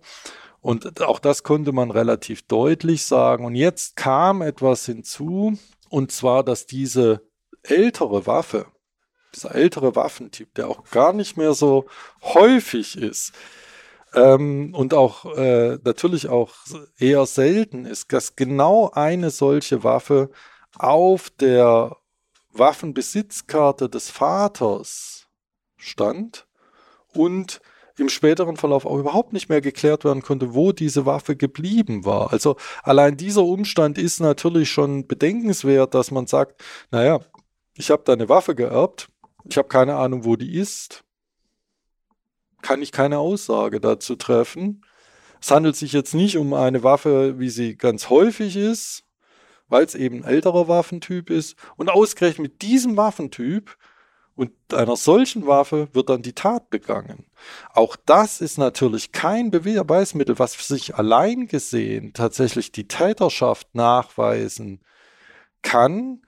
Und auch das konnte man relativ deutlich sagen. Und jetzt kam etwas hinzu, und zwar, dass diese ältere Waffe, dieser ältere Waffentyp, der auch gar nicht mehr so häufig ist ähm, und auch äh, natürlich auch eher selten ist, dass genau eine solche Waffe auf der Waffenbesitzkarte des Vaters stand und im späteren Verlauf auch überhaupt nicht mehr geklärt werden konnte, wo diese Waffe geblieben war. Also allein dieser Umstand ist natürlich schon bedenkenswert, dass man sagt, naja, ich habe da eine Waffe geerbt, ich habe keine Ahnung, wo die ist, kann ich keine Aussage dazu treffen. Es handelt sich jetzt nicht um eine Waffe, wie sie ganz häufig ist, weil es eben ein älterer Waffentyp ist. Und ausgerechnet mit diesem Waffentyp und einer solchen Waffe wird dann die Tat begangen. Auch das ist natürlich kein Beweismittel, was für sich allein gesehen tatsächlich die Täterschaft nachweisen kann,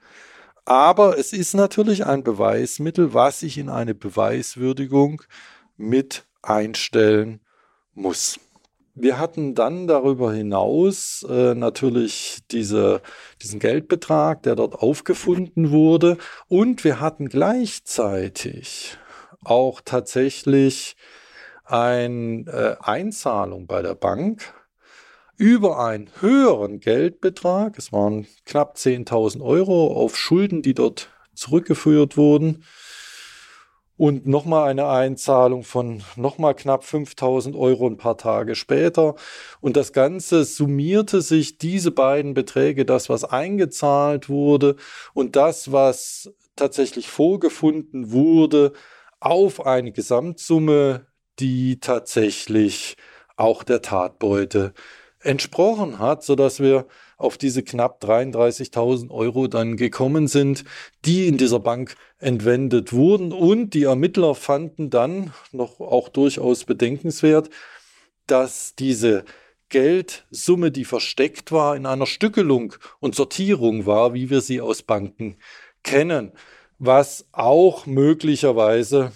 aber es ist natürlich ein Beweismittel, was ich in eine Beweiswürdigung mit einstellen muss. Wir hatten dann darüber hinaus äh, natürlich diese, diesen Geldbetrag, der dort aufgefunden wurde. Und wir hatten gleichzeitig auch tatsächlich eine äh, Einzahlung bei der Bank über einen höheren Geldbetrag, es waren knapp 10.000 Euro auf Schulden, die dort zurückgeführt wurden, und nochmal eine Einzahlung von nochmal knapp 5000 Euro ein paar Tage später. Und das Ganze summierte sich, diese beiden Beträge, das, was eingezahlt wurde und das, was tatsächlich vorgefunden wurde, auf eine Gesamtsumme, die tatsächlich auch der Tatbeute entsprochen hat, sodass wir auf diese knapp 33.000 Euro dann gekommen sind, die in dieser Bank entwendet wurden. Und die Ermittler fanden dann noch auch durchaus bedenkenswert, dass diese Geldsumme, die versteckt war, in einer Stückelung und Sortierung war, wie wir sie aus Banken kennen, was auch möglicherweise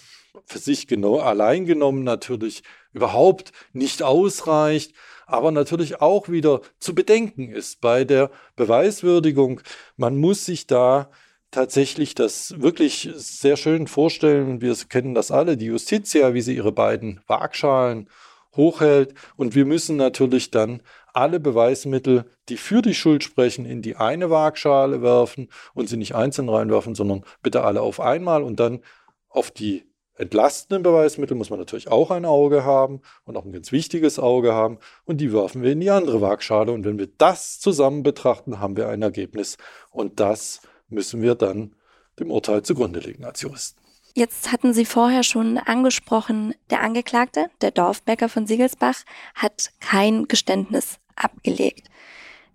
für sich genau allein genommen natürlich überhaupt nicht ausreicht, aber natürlich auch wieder zu bedenken ist bei der Beweiswürdigung. Man muss sich da tatsächlich das wirklich sehr schön vorstellen. Wir kennen das alle, die Justitia, wie sie ihre beiden Waagschalen hochhält. Und wir müssen natürlich dann alle Beweismittel, die für die Schuld sprechen, in die eine Waagschale werfen und sie nicht einzeln reinwerfen, sondern bitte alle auf einmal und dann auf die entlastenden Beweismittel muss man natürlich auch ein Auge haben und auch ein ganz wichtiges Auge haben und die werfen wir in die andere Waagschale und wenn wir das zusammen betrachten, haben wir ein Ergebnis und das müssen wir dann dem Urteil zugrunde legen als Juristen. Jetzt hatten Sie vorher schon angesprochen, der Angeklagte, der Dorfbäcker von Siegelsbach, hat kein Geständnis abgelegt.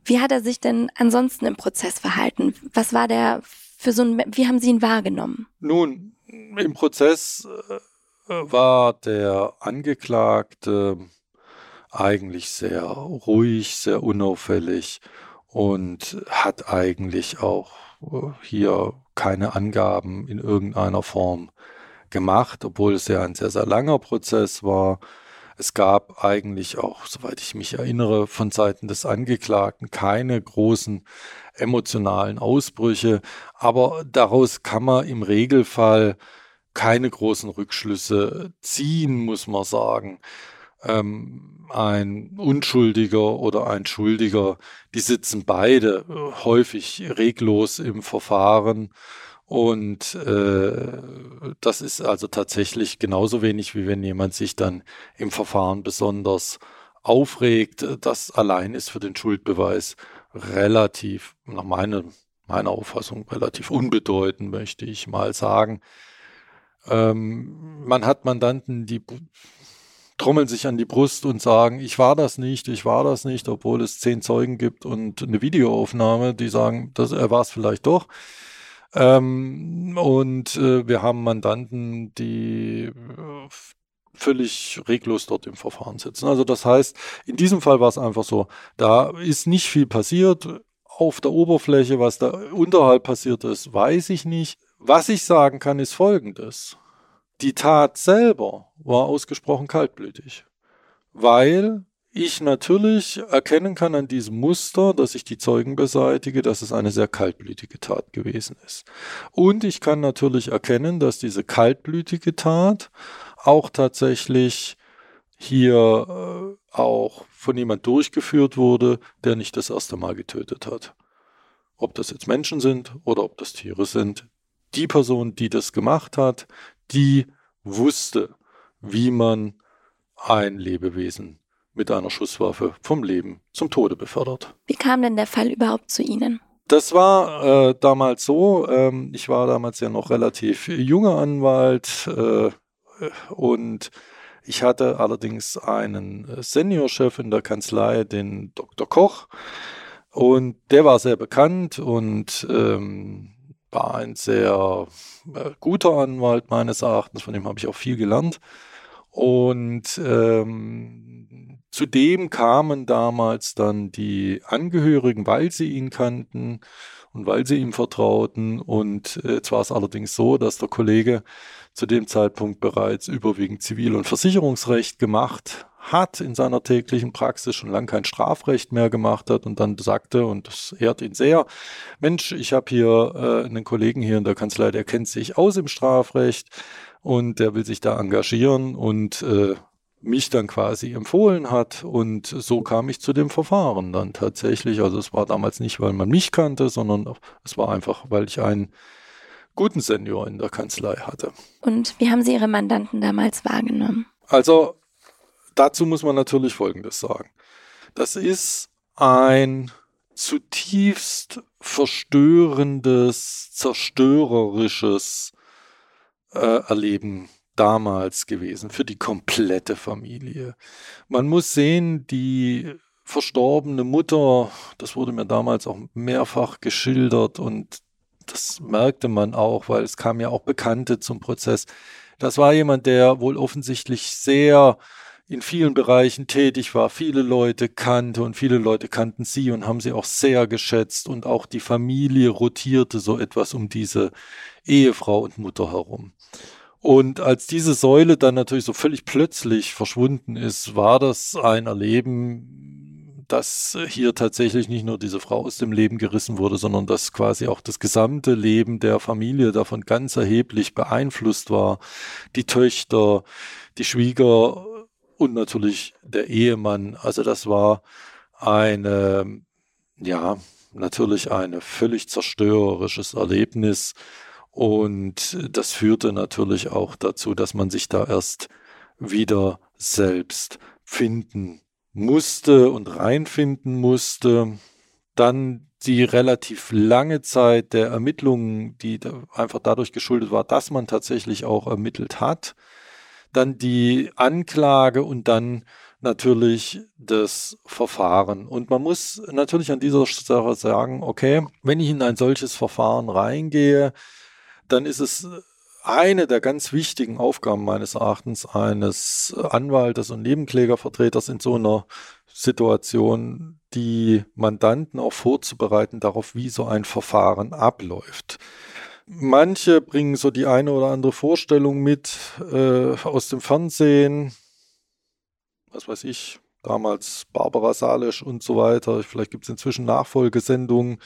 Wie hat er sich denn ansonsten im Prozess verhalten? Was war der für so ein, wie haben Sie ihn wahrgenommen? Nun, im Prozess äh, war der Angeklagte eigentlich sehr ruhig, sehr unauffällig und hat eigentlich auch äh, hier keine Angaben in irgendeiner Form gemacht, obwohl es ja ein sehr, sehr langer Prozess war. Es gab eigentlich auch, soweit ich mich erinnere, von Seiten des Angeklagten keine großen emotionalen Ausbrüche, aber daraus kann man im Regelfall keine großen Rückschlüsse ziehen, muss man sagen. Ähm, ein Unschuldiger oder ein Schuldiger, die sitzen beide häufig reglos im Verfahren und äh, das ist also tatsächlich genauso wenig, wie wenn jemand sich dann im Verfahren besonders aufregt. Das allein ist für den Schuldbeweis relativ, nach meiner, meiner Auffassung, relativ unbedeutend, möchte ich mal sagen. Ähm, man hat Mandanten, die trommeln sich an die Brust und sagen, ich war das nicht, ich war das nicht, obwohl es zehn Zeugen gibt und eine Videoaufnahme, die sagen, das, er war es vielleicht doch. Ähm, und äh, wir haben Mandanten, die äh, völlig reglos dort im Verfahren sitzen. Also das heißt, in diesem Fall war es einfach so, da ist nicht viel passiert auf der Oberfläche, was da unterhalb passiert ist, weiß ich nicht. Was ich sagen kann, ist Folgendes. Die Tat selber war ausgesprochen kaltblütig, weil ich natürlich erkennen kann an diesem Muster, dass ich die Zeugen beseitige, dass es eine sehr kaltblütige Tat gewesen ist. Und ich kann natürlich erkennen, dass diese kaltblütige Tat auch tatsächlich hier äh, auch von jemand durchgeführt wurde, der nicht das erste Mal getötet hat. Ob das jetzt Menschen sind oder ob das Tiere sind. Die Person, die das gemacht hat, die wusste, wie man ein Lebewesen mit einer Schusswaffe vom Leben zum Tode befördert. Wie kam denn der Fall überhaupt zu Ihnen? Das war äh, damals so, ähm, ich war damals ja noch relativ junger Anwalt äh, und ich hatte allerdings einen Seniorchef in der Kanzlei, den Dr. Koch, und der war sehr bekannt und ähm, war ein sehr äh, guter Anwalt meines Erachtens, von dem habe ich auch viel gelernt. Und ähm, zudem kamen damals dann die Angehörigen, weil sie ihn kannten und weil sie ihm vertrauten. Und äh, jetzt war es allerdings so, dass der Kollege zu dem Zeitpunkt bereits überwiegend Zivil- und Versicherungsrecht gemacht hat in seiner täglichen Praxis, schon lange kein Strafrecht mehr gemacht hat und dann sagte, und das ehrt ihn sehr, Mensch, ich habe hier äh, einen Kollegen hier in der Kanzlei, der kennt sich aus im Strafrecht und der will sich da engagieren und äh, mich dann quasi empfohlen hat und so kam ich zu dem Verfahren dann tatsächlich. Also es war damals nicht, weil man mich kannte, sondern es war einfach, weil ich einen guten Senior in der Kanzlei hatte. Und wie haben Sie Ihre Mandanten damals wahrgenommen? Also dazu muss man natürlich Folgendes sagen. Das ist ein zutiefst verstörendes, zerstörerisches äh, Erleben damals gewesen für die komplette Familie. Man muss sehen, die verstorbene Mutter, das wurde mir damals auch mehrfach geschildert und das merkte man auch, weil es kam ja auch Bekannte zum Prozess. Das war jemand, der wohl offensichtlich sehr in vielen Bereichen tätig war, viele Leute kannte und viele Leute kannten sie und haben sie auch sehr geschätzt und auch die Familie rotierte so etwas um diese Ehefrau und Mutter herum. Und als diese Säule dann natürlich so völlig plötzlich verschwunden ist, war das ein Erleben, dass hier tatsächlich nicht nur diese Frau aus dem Leben gerissen wurde, sondern dass quasi auch das gesamte Leben der Familie davon ganz erheblich beeinflusst war. Die Töchter, die Schwieger und natürlich der Ehemann. Also das war eine, ja, natürlich ein völlig zerstörerisches Erlebnis. Und das führte natürlich auch dazu, dass man sich da erst wieder selbst finden musste und reinfinden musste. Dann die relativ lange Zeit der Ermittlungen, die einfach dadurch geschuldet war, dass man tatsächlich auch ermittelt hat. Dann die Anklage und dann natürlich das Verfahren. Und man muss natürlich an dieser Sache sagen, okay, wenn ich in ein solches Verfahren reingehe, dann ist es eine der ganz wichtigen Aufgaben meines Erachtens eines Anwaltes und Nebenklägervertreters in so einer Situation, die Mandanten auch vorzubereiten darauf, wie so ein Verfahren abläuft. Manche bringen so die eine oder andere Vorstellung mit äh, aus dem Fernsehen, was weiß ich, damals Barbara Salisch und so weiter. Vielleicht gibt es inzwischen Nachfolgesendungen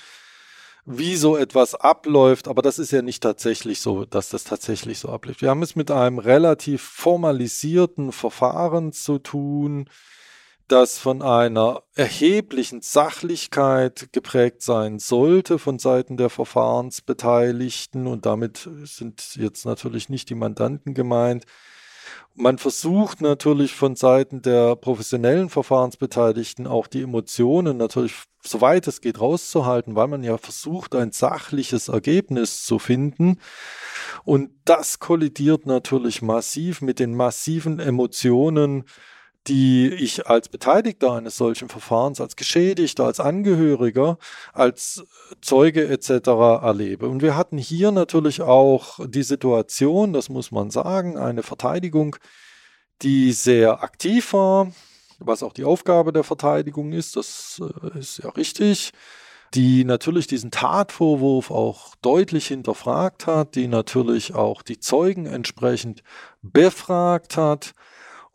wie so etwas abläuft, aber das ist ja nicht tatsächlich so, dass das tatsächlich so abläuft. Wir haben es mit einem relativ formalisierten Verfahren zu tun, das von einer erheblichen Sachlichkeit geprägt sein sollte von Seiten der Verfahrensbeteiligten und damit sind jetzt natürlich nicht die Mandanten gemeint, man versucht natürlich von Seiten der professionellen Verfahrensbeteiligten auch die Emotionen natürlich soweit es geht rauszuhalten, weil man ja versucht, ein sachliches Ergebnis zu finden. Und das kollidiert natürlich massiv mit den massiven Emotionen, die ich als Beteiligter eines solchen Verfahrens, als Geschädigter, als Angehöriger, als Zeuge etc. erlebe. Und wir hatten hier natürlich auch die Situation, das muss man sagen, eine Verteidigung, die sehr aktiv war, was auch die Aufgabe der Verteidigung ist, das äh, ist ja richtig, die natürlich diesen Tatvorwurf auch deutlich hinterfragt hat, die natürlich auch die Zeugen entsprechend befragt hat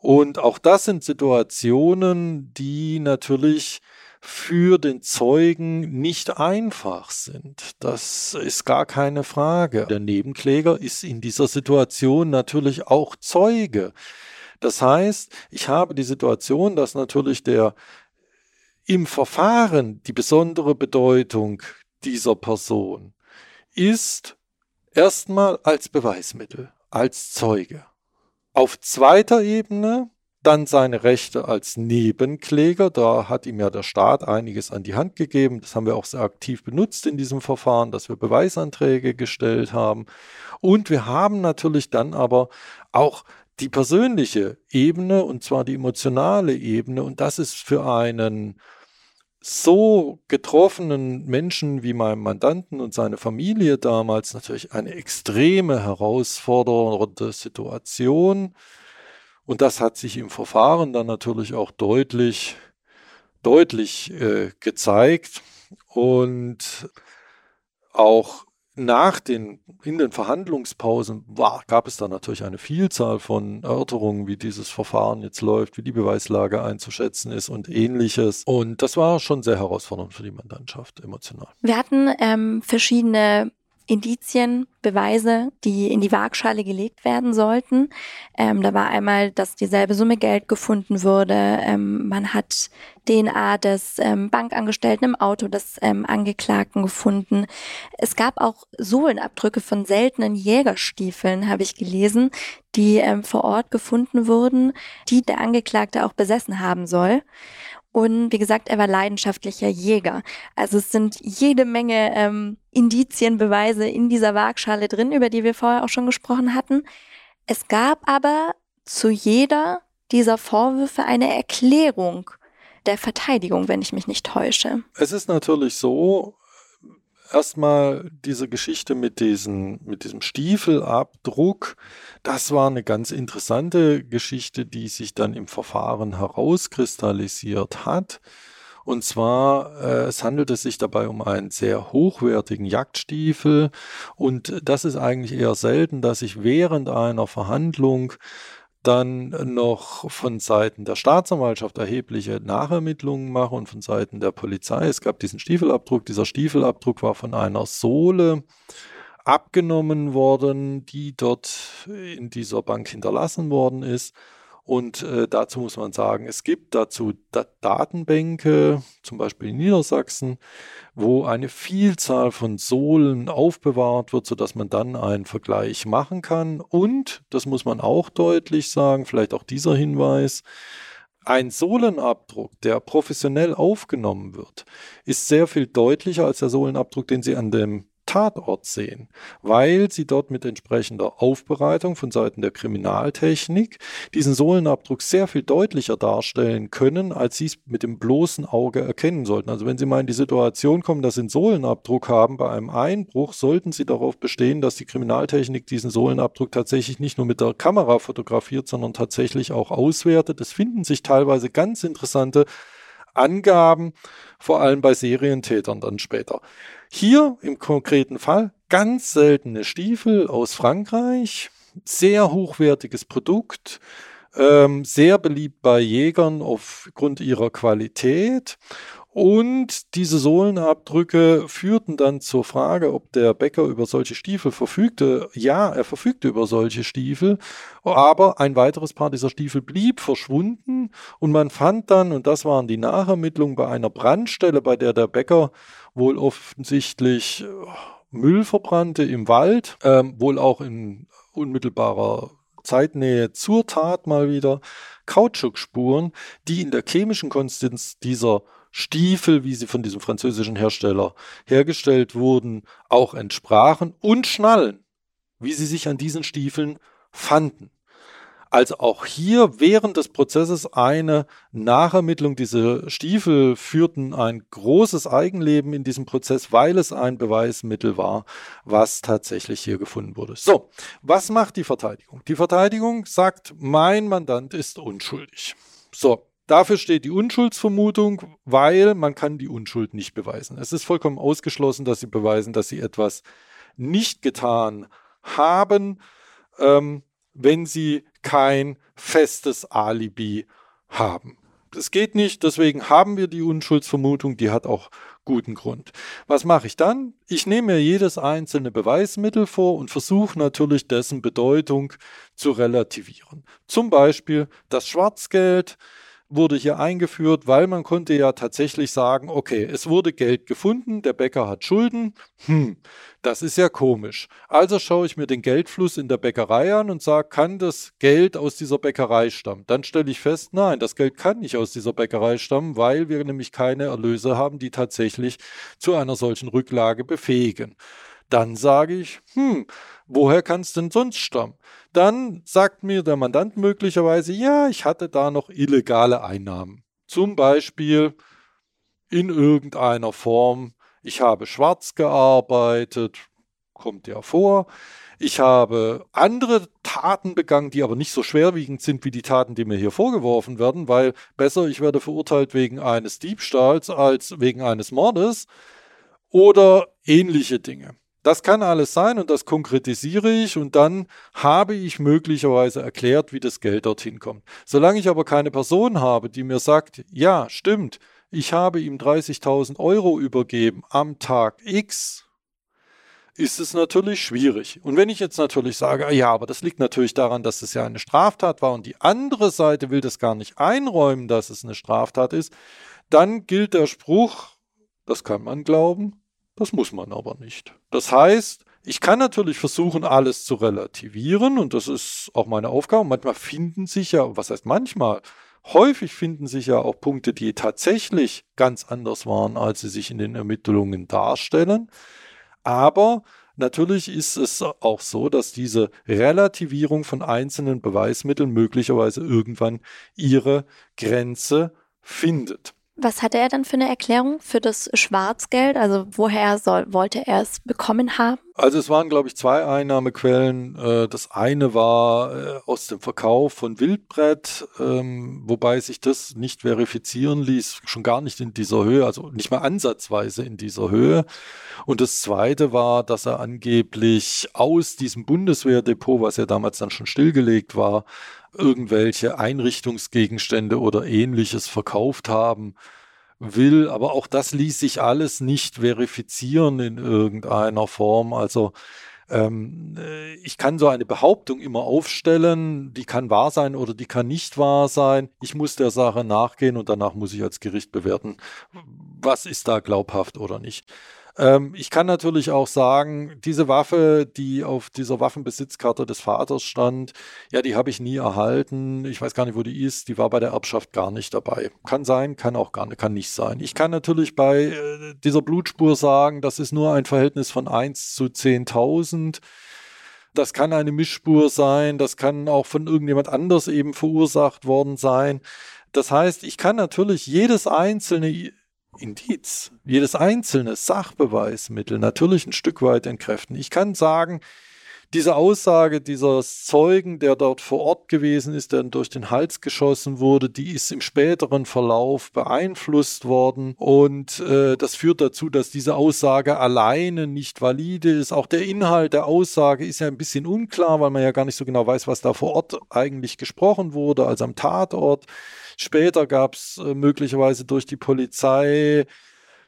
und auch das sind Situationen, die natürlich für den Zeugen nicht einfach sind. Das ist gar keine Frage. Der Nebenkläger ist in dieser Situation natürlich auch Zeuge. Das heißt, ich habe die Situation, dass natürlich der im Verfahren die besondere Bedeutung dieser Person ist erstmal als Beweismittel, als Zeuge. Auf zweiter Ebene dann seine Rechte als Nebenkläger. Da hat ihm ja der Staat einiges an die Hand gegeben. Das haben wir auch sehr aktiv benutzt in diesem Verfahren, dass wir Beweisanträge gestellt haben. Und wir haben natürlich dann aber auch die persönliche Ebene und zwar die emotionale Ebene. Und das ist für einen so getroffenen Menschen wie meinem Mandanten und seine Familie damals natürlich eine extreme herausfordernde Situation. Und das hat sich im Verfahren dann natürlich auch deutlich, deutlich äh, gezeigt. Und auch nach den, in den Verhandlungspausen war, gab es da natürlich eine Vielzahl von Erörterungen, wie dieses Verfahren jetzt läuft, wie die Beweislage einzuschätzen ist und ähnliches. Und das war schon sehr herausfordernd für die Mandantschaft, emotional. Wir hatten ähm, verschiedene Indizien, Beweise, die in die Waagschale gelegt werden sollten. Ähm, da war einmal, dass dieselbe Summe Geld gefunden wurde. Ähm, man hat DNA des ähm, Bankangestellten im Auto des ähm, Angeklagten gefunden. Es gab auch Sohlenabdrücke von seltenen Jägerstiefeln, habe ich gelesen, die ähm, vor Ort gefunden wurden, die der Angeklagte auch besessen haben soll. Und wie gesagt, er war leidenschaftlicher Jäger. Also es sind jede Menge ähm, Indizien, Beweise in dieser Waagschale drin, über die wir vorher auch schon gesprochen hatten. Es gab aber zu jeder dieser Vorwürfe eine Erklärung, der Verteidigung, wenn ich mich nicht täusche. Es ist natürlich so, erstmal diese Geschichte mit, diesen, mit diesem Stiefelabdruck, das war eine ganz interessante Geschichte, die sich dann im Verfahren herauskristallisiert hat. Und zwar, äh, es handelte sich dabei um einen sehr hochwertigen Jagdstiefel. Und das ist eigentlich eher selten, dass ich während einer Verhandlung dann noch von Seiten der Staatsanwaltschaft erhebliche Nachermittlungen mache und von Seiten der Polizei. Es gab diesen Stiefelabdruck. Dieser Stiefelabdruck war von einer Sohle abgenommen worden, die dort in dieser Bank hinterlassen worden ist. Und äh, dazu muss man sagen, es gibt dazu da Datenbänke, zum Beispiel in Niedersachsen, wo eine Vielzahl von Sohlen aufbewahrt wird, sodass man dann einen Vergleich machen kann. Und, das muss man auch deutlich sagen, vielleicht auch dieser Hinweis, ein Sohlenabdruck, der professionell aufgenommen wird, ist sehr viel deutlicher als der Sohlenabdruck, den Sie an dem Tatort sehen, weil sie dort mit entsprechender Aufbereitung von Seiten der Kriminaltechnik diesen Sohlenabdruck sehr viel deutlicher darstellen können, als sie es mit dem bloßen Auge erkennen sollten. Also wenn Sie mal in die Situation kommen, dass Sie einen Sohlenabdruck haben bei einem Einbruch, sollten Sie darauf bestehen, dass die Kriminaltechnik diesen Sohlenabdruck tatsächlich nicht nur mit der Kamera fotografiert, sondern tatsächlich auch auswertet. Es finden sich teilweise ganz interessante Angaben, vor allem bei Serientätern dann später. Hier im konkreten Fall ganz seltene Stiefel aus Frankreich, sehr hochwertiges Produkt, ähm, sehr beliebt bei Jägern aufgrund ihrer Qualität. Und diese Sohlenabdrücke führten dann zur Frage, ob der Bäcker über solche Stiefel verfügte. Ja, er verfügte über solche Stiefel, aber ein weiteres Paar dieser Stiefel blieb verschwunden. Und man fand dann, und das waren die Nachermittlungen bei einer Brandstelle, bei der der Bäcker wohl offensichtlich äh, Müll verbrannte im Wald, ähm, wohl auch in unmittelbarer Zeitnähe zur Tat mal wieder, Kautschukspuren, die in der chemischen Konsistenz dieser Stiefel, wie sie von diesem französischen Hersteller hergestellt wurden, auch entsprachen und Schnallen, wie sie sich an diesen Stiefeln fanden. Also auch hier während des Prozesses eine Nachermittlung. Diese Stiefel führten ein großes Eigenleben in diesem Prozess, weil es ein Beweismittel war, was tatsächlich hier gefunden wurde. So, was macht die Verteidigung? Die Verteidigung sagt, mein Mandant ist unschuldig. So, Dafür steht die Unschuldsvermutung, weil man kann die Unschuld nicht beweisen. Es ist vollkommen ausgeschlossen, dass sie beweisen, dass sie etwas nicht getan haben, ähm, wenn sie kein festes Alibi haben. Das geht nicht, deswegen haben wir die Unschuldsvermutung, die hat auch guten Grund. Was mache ich dann? Ich nehme mir jedes einzelne Beweismittel vor und versuche natürlich dessen Bedeutung zu relativieren. Zum Beispiel das Schwarzgeld, wurde hier eingeführt, weil man konnte ja tatsächlich sagen, okay, es wurde Geld gefunden, der Bäcker hat Schulden, hm, das ist ja komisch. Also schaue ich mir den Geldfluss in der Bäckerei an und sage, kann das Geld aus dieser Bäckerei stammen? Dann stelle ich fest, nein, das Geld kann nicht aus dieser Bäckerei stammen, weil wir nämlich keine Erlöse haben, die tatsächlich zu einer solchen Rücklage befähigen. Dann sage ich, hm, woher kann es denn sonst stammen? Dann sagt mir der Mandant möglicherweise, ja, ich hatte da noch illegale Einnahmen. Zum Beispiel in irgendeiner Form, ich habe schwarz gearbeitet, kommt ja vor. Ich habe andere Taten begangen, die aber nicht so schwerwiegend sind wie die Taten, die mir hier vorgeworfen werden, weil besser, ich werde verurteilt wegen eines Diebstahls als wegen eines Mordes oder ähnliche Dinge. Das kann alles sein und das konkretisiere ich und dann habe ich möglicherweise erklärt, wie das Geld dorthin kommt. Solange ich aber keine Person habe, die mir sagt, ja, stimmt, ich habe ihm 30.000 Euro übergeben am Tag X, ist es natürlich schwierig. Und wenn ich jetzt natürlich sage, ja, aber das liegt natürlich daran, dass es ja eine Straftat war und die andere Seite will das gar nicht einräumen, dass es eine Straftat ist, dann gilt der Spruch, das kann man glauben, das muss man aber nicht. Das heißt, ich kann natürlich versuchen, alles zu relativieren und das ist auch meine Aufgabe. Manchmal finden sich ja, was heißt manchmal, häufig finden sich ja auch Punkte, die tatsächlich ganz anders waren, als sie sich in den Ermittlungen darstellen. Aber natürlich ist es auch so, dass diese Relativierung von einzelnen Beweismitteln möglicherweise irgendwann ihre Grenze findet. Was hatte er dann für eine Erklärung für das Schwarzgeld? Also woher soll, wollte er es bekommen haben? Also es waren, glaube ich, zwei Einnahmequellen. Äh, das eine war äh, aus dem Verkauf von Wildbrett, ähm, wobei sich das nicht verifizieren ließ, schon gar nicht in dieser Höhe, also nicht mal ansatzweise in dieser Höhe. Und das zweite war, dass er angeblich aus diesem Bundeswehrdepot, was ja damals dann schon stillgelegt war, irgendwelche Einrichtungsgegenstände oder ähnliches verkauft haben will. Aber auch das ließ sich alles nicht verifizieren in irgendeiner Form. Also ähm, äh, ich kann so eine Behauptung immer aufstellen, die kann wahr sein oder die kann nicht wahr sein. Ich muss der Sache nachgehen und danach muss ich als Gericht bewerten, was ist da glaubhaft oder nicht. Ähm, ich kann natürlich auch sagen, diese Waffe, die auf dieser Waffenbesitzkarte des Vaters stand, ja, die habe ich nie erhalten. Ich weiß gar nicht, wo die ist. Die war bei der Erbschaft gar nicht dabei. Kann sein, kann auch gar nicht, kann nicht sein. Ich kann natürlich bei äh, dieser Blutspur sagen, das ist nur ein Verhältnis von 1 zu 10.000. Das kann eine Mischspur sein, das kann auch von irgendjemand anders eben verursacht worden sein. Das heißt, ich kann natürlich jedes einzelne Indiz, jedes einzelne Sachbeweismittel natürlich ein Stück weit entkräften. Ich kann sagen, diese Aussage dieses Zeugen, der dort vor Ort gewesen ist, der durch den Hals geschossen wurde, die ist im späteren Verlauf beeinflusst worden und äh, das führt dazu, dass diese Aussage alleine nicht valide ist. Auch der Inhalt der Aussage ist ja ein bisschen unklar, weil man ja gar nicht so genau weiß, was da vor Ort eigentlich gesprochen wurde, also am Tatort. Später gab es äh, möglicherweise durch die Polizei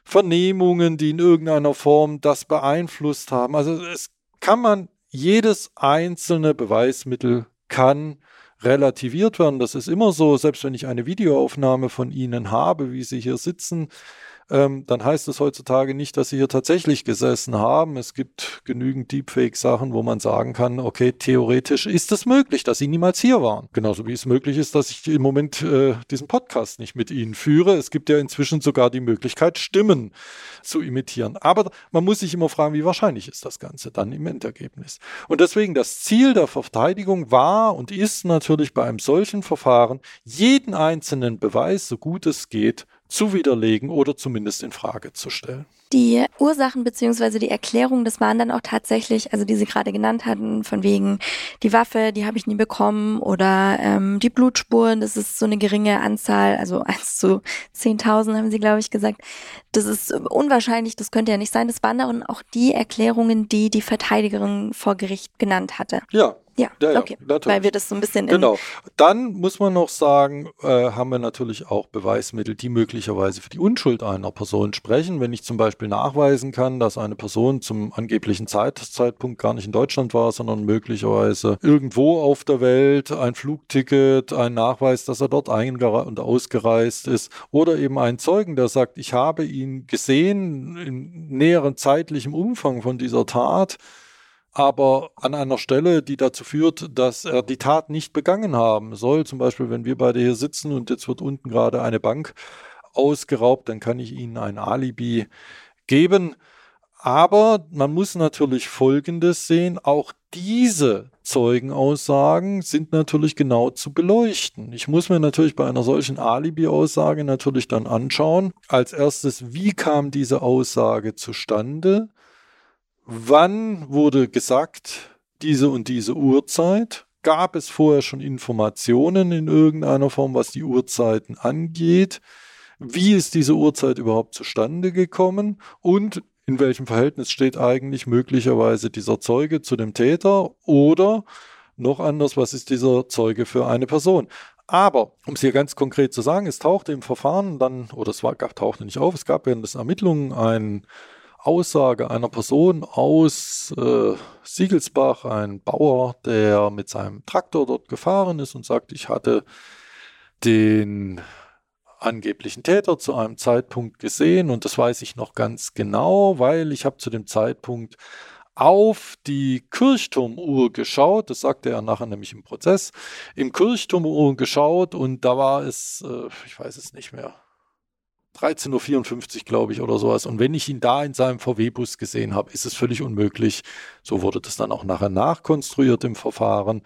Vernehmungen, die in irgendeiner Form das beeinflusst haben. Also es kann man, jedes einzelne Beweismittel kann relativiert werden. Das ist immer so, selbst wenn ich eine Videoaufnahme von Ihnen habe, wie Sie hier sitzen, ähm, dann heißt es heutzutage nicht, dass sie hier tatsächlich gesessen haben. Es gibt genügend Deepfake-Sachen, wo man sagen kann, okay, theoretisch ist es möglich, dass sie niemals hier waren. Genauso wie es möglich ist, dass ich im Moment äh, diesen Podcast nicht mit ihnen führe. Es gibt ja inzwischen sogar die Möglichkeit, Stimmen zu imitieren. Aber man muss sich immer fragen, wie wahrscheinlich ist das Ganze dann im Endergebnis. Und deswegen das Ziel der Verteidigung war und ist natürlich bei einem solchen Verfahren, jeden einzelnen Beweis, so gut es geht, zu widerlegen oder zumindest in Frage zu stellen. Die Ursachen beziehungsweise die Erklärungen, das waren dann auch tatsächlich, also die Sie gerade genannt hatten, von wegen die Waffe, die habe ich nie bekommen oder ähm, die Blutspuren, das ist so eine geringe Anzahl, also 1 zu 10.000 haben Sie, glaube ich, gesagt. Das ist unwahrscheinlich, das könnte ja nicht sein. Das waren dann auch die Erklärungen, die die Verteidigerin vor Gericht genannt hatte. Ja, ja, ja, okay. Natürlich. Weil wir das so ein bisschen. Genau. Dann muss man noch sagen, äh, haben wir natürlich auch Beweismittel, die möglicherweise für die Unschuld einer Person sprechen. Wenn ich zum Beispiel nachweisen kann, dass eine Person zum angeblichen Zeit Zeitpunkt gar nicht in Deutschland war, sondern möglicherweise irgendwo auf der Welt ein Flugticket, ein Nachweis, dass er dort eingereist und ausgereist ist, oder eben ein Zeugen, der sagt, ich habe ihn gesehen in näherem zeitlichem Umfang von dieser Tat aber an einer Stelle, die dazu führt, dass er die Tat nicht begangen haben soll. Zum Beispiel, wenn wir beide hier sitzen und jetzt wird unten gerade eine Bank ausgeraubt, dann kann ich Ihnen ein Alibi geben. Aber man muss natürlich Folgendes sehen, auch diese Zeugenaussagen sind natürlich genau zu beleuchten. Ich muss mir natürlich bei einer solchen Alibi-Aussage natürlich dann anschauen, als erstes, wie kam diese Aussage zustande? Wann wurde gesagt, diese und diese Uhrzeit? Gab es vorher schon Informationen in irgendeiner Form, was die Uhrzeiten angeht? Wie ist diese Uhrzeit überhaupt zustande gekommen? Und in welchem Verhältnis steht eigentlich möglicherweise dieser Zeuge zu dem Täter? Oder noch anders, was ist dieser Zeuge für eine Person? Aber, um es hier ganz konkret zu sagen, es tauchte im Verfahren dann, oder es war, tauchte nicht auf, es gab während des Ermittlungen ein Aussage einer Person aus äh, Siegelsbach, ein Bauer, der mit seinem Traktor dort gefahren ist und sagt, ich hatte den angeblichen Täter zu einem Zeitpunkt gesehen und das weiß ich noch ganz genau, weil ich habe zu dem Zeitpunkt auf die Kirchturmuhr geschaut, das sagte er nachher nämlich im Prozess, im Kirchturmuhr geschaut und da war es, äh, ich weiß es nicht mehr, 13.54 Uhr, glaube ich, oder sowas. Und wenn ich ihn da in seinem VW-Bus gesehen habe, ist es völlig unmöglich. So wurde das dann auch nachher nachkonstruiert im Verfahren,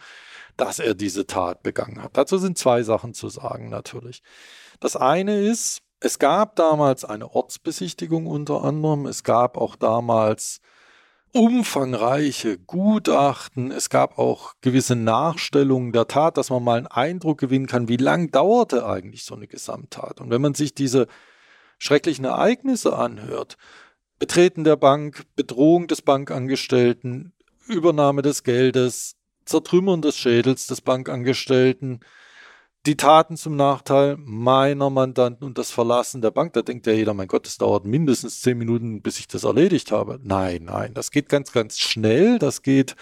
dass er diese Tat begangen hat. Dazu sind zwei Sachen zu sagen natürlich. Das eine ist, es gab damals eine Ortsbesichtigung unter anderem, es gab auch damals umfangreiche Gutachten, es gab auch gewisse Nachstellungen der Tat, dass man mal einen Eindruck gewinnen kann, wie lang dauerte eigentlich so eine Gesamttat. Und wenn man sich diese schrecklichen Ereignisse anhört, Betreten der Bank, Bedrohung des Bankangestellten, Übernahme des Geldes, Zertrümmern des Schädels des Bankangestellten, die Taten zum Nachteil meiner Mandanten und das Verlassen der Bank. Da denkt ja jeder, mein Gott, es dauert mindestens zehn Minuten, bis ich das erledigt habe. Nein, nein, das geht ganz, ganz schnell. Das geht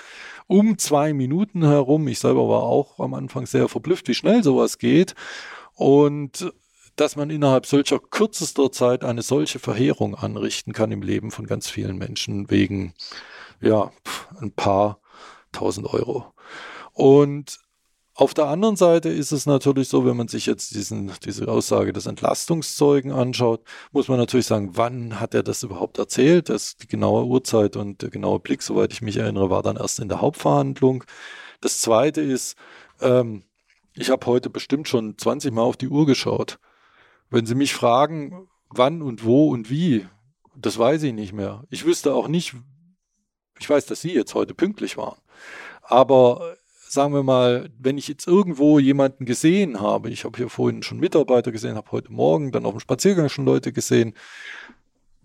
um zwei Minuten herum. Ich selber war auch am Anfang sehr verblüfft, wie schnell sowas geht. Und dass man innerhalb solcher kürzester Zeit eine solche Verheerung anrichten kann im Leben von ganz vielen Menschen wegen, ja, ein paar tausend Euro. Und auf der anderen Seite ist es natürlich so, wenn man sich jetzt diesen, diese Aussage des Entlastungszeugen anschaut, muss man natürlich sagen, wann hat er das überhaupt erzählt? Das, die genaue Uhrzeit und der genaue Blick, soweit ich mich erinnere, war dann erst in der Hauptverhandlung. Das zweite ist, ähm, ich habe heute bestimmt schon 20 Mal auf die Uhr geschaut. Wenn Sie mich fragen, wann und wo und wie, das weiß ich nicht mehr. Ich wüsste auch nicht, ich weiß, dass Sie jetzt heute pünktlich waren. Aber sagen wir mal, wenn ich jetzt irgendwo jemanden gesehen habe, ich habe hier vorhin schon Mitarbeiter gesehen, habe heute Morgen dann auf dem Spaziergang schon Leute gesehen,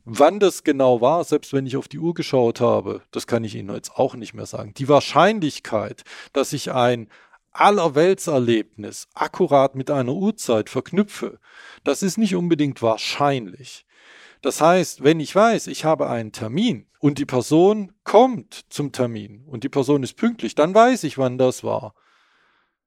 wann das genau war, selbst wenn ich auf die Uhr geschaut habe, das kann ich Ihnen jetzt auch nicht mehr sagen. Die Wahrscheinlichkeit, dass ich ein Allerweltserlebnis akkurat mit einer Uhrzeit verknüpfe, das ist nicht unbedingt wahrscheinlich. Das heißt, wenn ich weiß, ich habe einen Termin und die Person kommt zum Termin und die Person ist pünktlich, dann weiß ich, wann das war.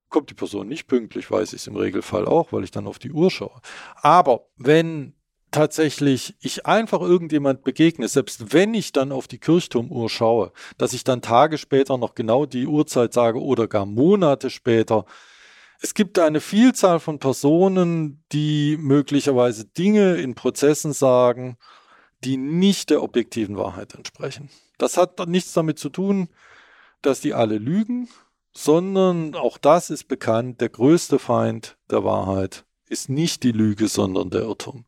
Kommt die Person nicht pünktlich, weiß ich es im Regelfall auch, weil ich dann auf die Uhr schaue. Aber wenn tatsächlich ich einfach irgendjemand begegne, selbst wenn ich dann auf die Kirchturmuhr schaue, dass ich dann Tage später noch genau die Uhrzeit sage oder gar Monate später, es gibt eine Vielzahl von Personen, die möglicherweise Dinge in Prozessen sagen, die nicht der objektiven Wahrheit entsprechen. Das hat nichts damit zu tun, dass die alle lügen, sondern auch das ist bekannt, der größte Feind der Wahrheit ist nicht die Lüge, sondern der Irrtum.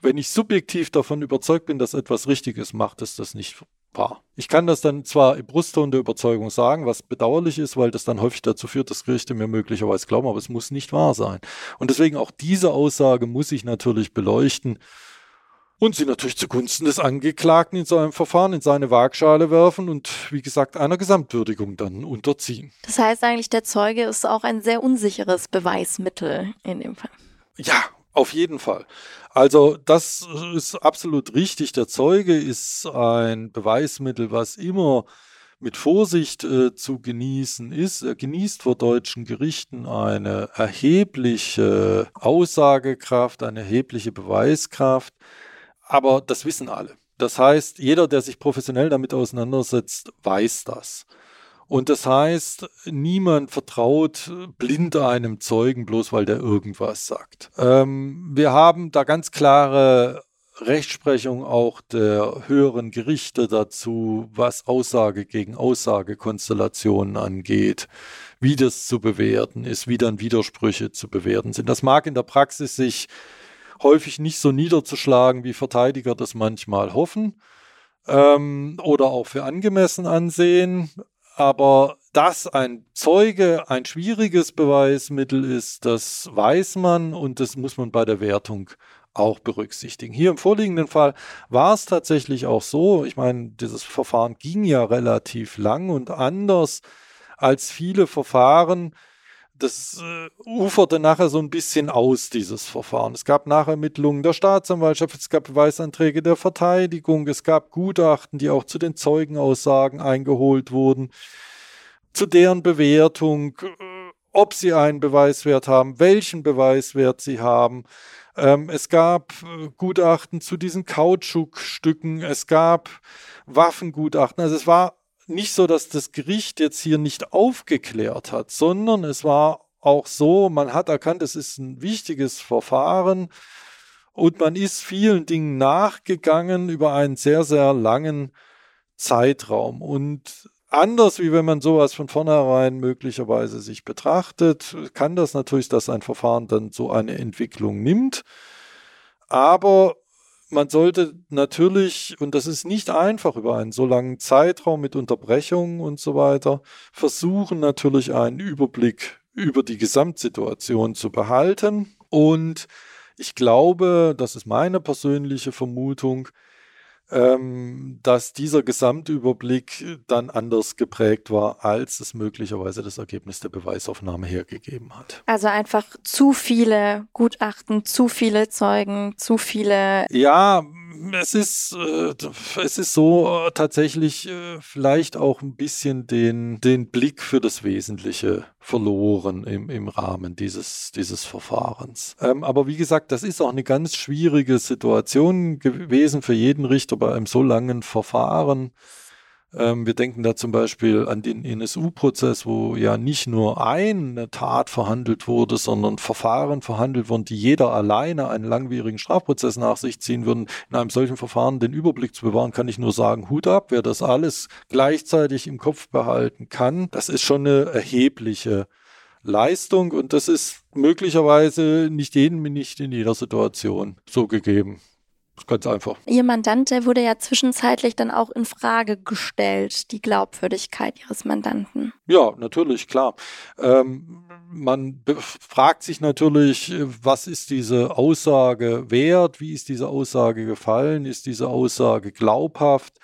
Wenn ich subjektiv davon überzeugt bin, dass etwas richtig ist, macht es das nicht wahr. Ich kann das dann zwar im Brustton der Überzeugung sagen, was bedauerlich ist, weil das dann häufig dazu führt, dass Gerichte mir möglicherweise glauben, aber es muss nicht wahr sein. Und deswegen auch diese Aussage muss ich natürlich beleuchten und sie natürlich zugunsten des Angeklagten in so einem Verfahren in seine Waagschale werfen und wie gesagt einer Gesamtwürdigung dann unterziehen. Das heißt eigentlich, der Zeuge ist auch ein sehr unsicheres Beweismittel in dem Fall. Ja, auf jeden Fall. Also das ist absolut richtig. Der Zeuge ist ein Beweismittel, was immer mit Vorsicht äh, zu genießen ist. Er genießt vor deutschen Gerichten eine erhebliche Aussagekraft, eine erhebliche Beweiskraft. Aber das wissen alle. Das heißt, jeder, der sich professionell damit auseinandersetzt, weiß das. Und das heißt, niemand vertraut blind einem Zeugen, bloß weil der irgendwas sagt. Ähm, wir haben da ganz klare Rechtsprechung auch der höheren Gerichte dazu, was Aussage gegen Aussagekonstellationen angeht, wie das zu bewerten ist, wie dann Widersprüche zu bewerten sind. Das mag in der Praxis sich häufig nicht so niederzuschlagen, wie Verteidiger das manchmal hoffen ähm, oder auch für angemessen ansehen. Aber dass ein Zeuge ein schwieriges Beweismittel ist, das weiß man und das muss man bei der Wertung auch berücksichtigen. Hier im vorliegenden Fall war es tatsächlich auch so, ich meine, dieses Verfahren ging ja relativ lang und anders als viele Verfahren. Das äh, uferte nachher so ein bisschen aus, dieses Verfahren. Es gab Nachermittlungen der Staatsanwaltschaft, es gab Beweisanträge der Verteidigung, es gab Gutachten, die auch zu den Zeugenaussagen eingeholt wurden zu deren Bewertung, äh, ob sie einen Beweiswert haben, welchen Beweiswert sie haben. Ähm, es gab äh, Gutachten zu diesen Kautschukstücken, es gab Waffengutachten. Also es war nicht so, dass das Gericht jetzt hier nicht aufgeklärt hat, sondern es war auch so, man hat erkannt, es ist ein wichtiges Verfahren und man ist vielen Dingen nachgegangen über einen sehr, sehr langen Zeitraum. Und anders, wie wenn man sowas von vornherein möglicherweise sich betrachtet, kann das natürlich, dass ein Verfahren dann so eine Entwicklung nimmt. Aber man sollte natürlich, und das ist nicht einfach über einen so langen Zeitraum mit Unterbrechungen und so weiter, versuchen natürlich einen Überblick über die Gesamtsituation zu behalten. Und ich glaube, das ist meine persönliche Vermutung, ähm, dass dieser Gesamtüberblick dann anders geprägt war, als es möglicherweise das Ergebnis der Beweisaufnahme hergegeben hat. Also einfach zu viele Gutachten, zu viele Zeugen, zu viele. Ja, es ist, äh, es ist so äh, tatsächlich äh, vielleicht auch ein bisschen den, den Blick für das Wesentliche verloren im, im Rahmen dieses, dieses Verfahrens. Ähm, aber wie gesagt, das ist auch eine ganz schwierige Situation gewesen für jeden Richter bei einem so langen Verfahren. Ähm, wir denken da zum Beispiel an den NSU-Prozess, wo ja nicht nur eine Tat verhandelt wurde, sondern Verfahren verhandelt wurden, die jeder alleine einen langwierigen Strafprozess nach sich ziehen würden. In einem solchen Verfahren den Überblick zu bewahren, kann ich nur sagen, Hut ab, wer das alles gleichzeitig im Kopf behalten kann, das ist schon eine erhebliche Leistung und das ist möglicherweise nicht jedem, nicht in jeder Situation so gegeben. Ganz einfach. Ihr Mandant, der wurde ja zwischenzeitlich dann auch in Frage gestellt, die Glaubwürdigkeit Ihres Mandanten. Ja, natürlich, klar. Ähm, man fragt sich natürlich, was ist diese Aussage wert? Wie ist diese Aussage gefallen? Ist diese Aussage glaubhaft?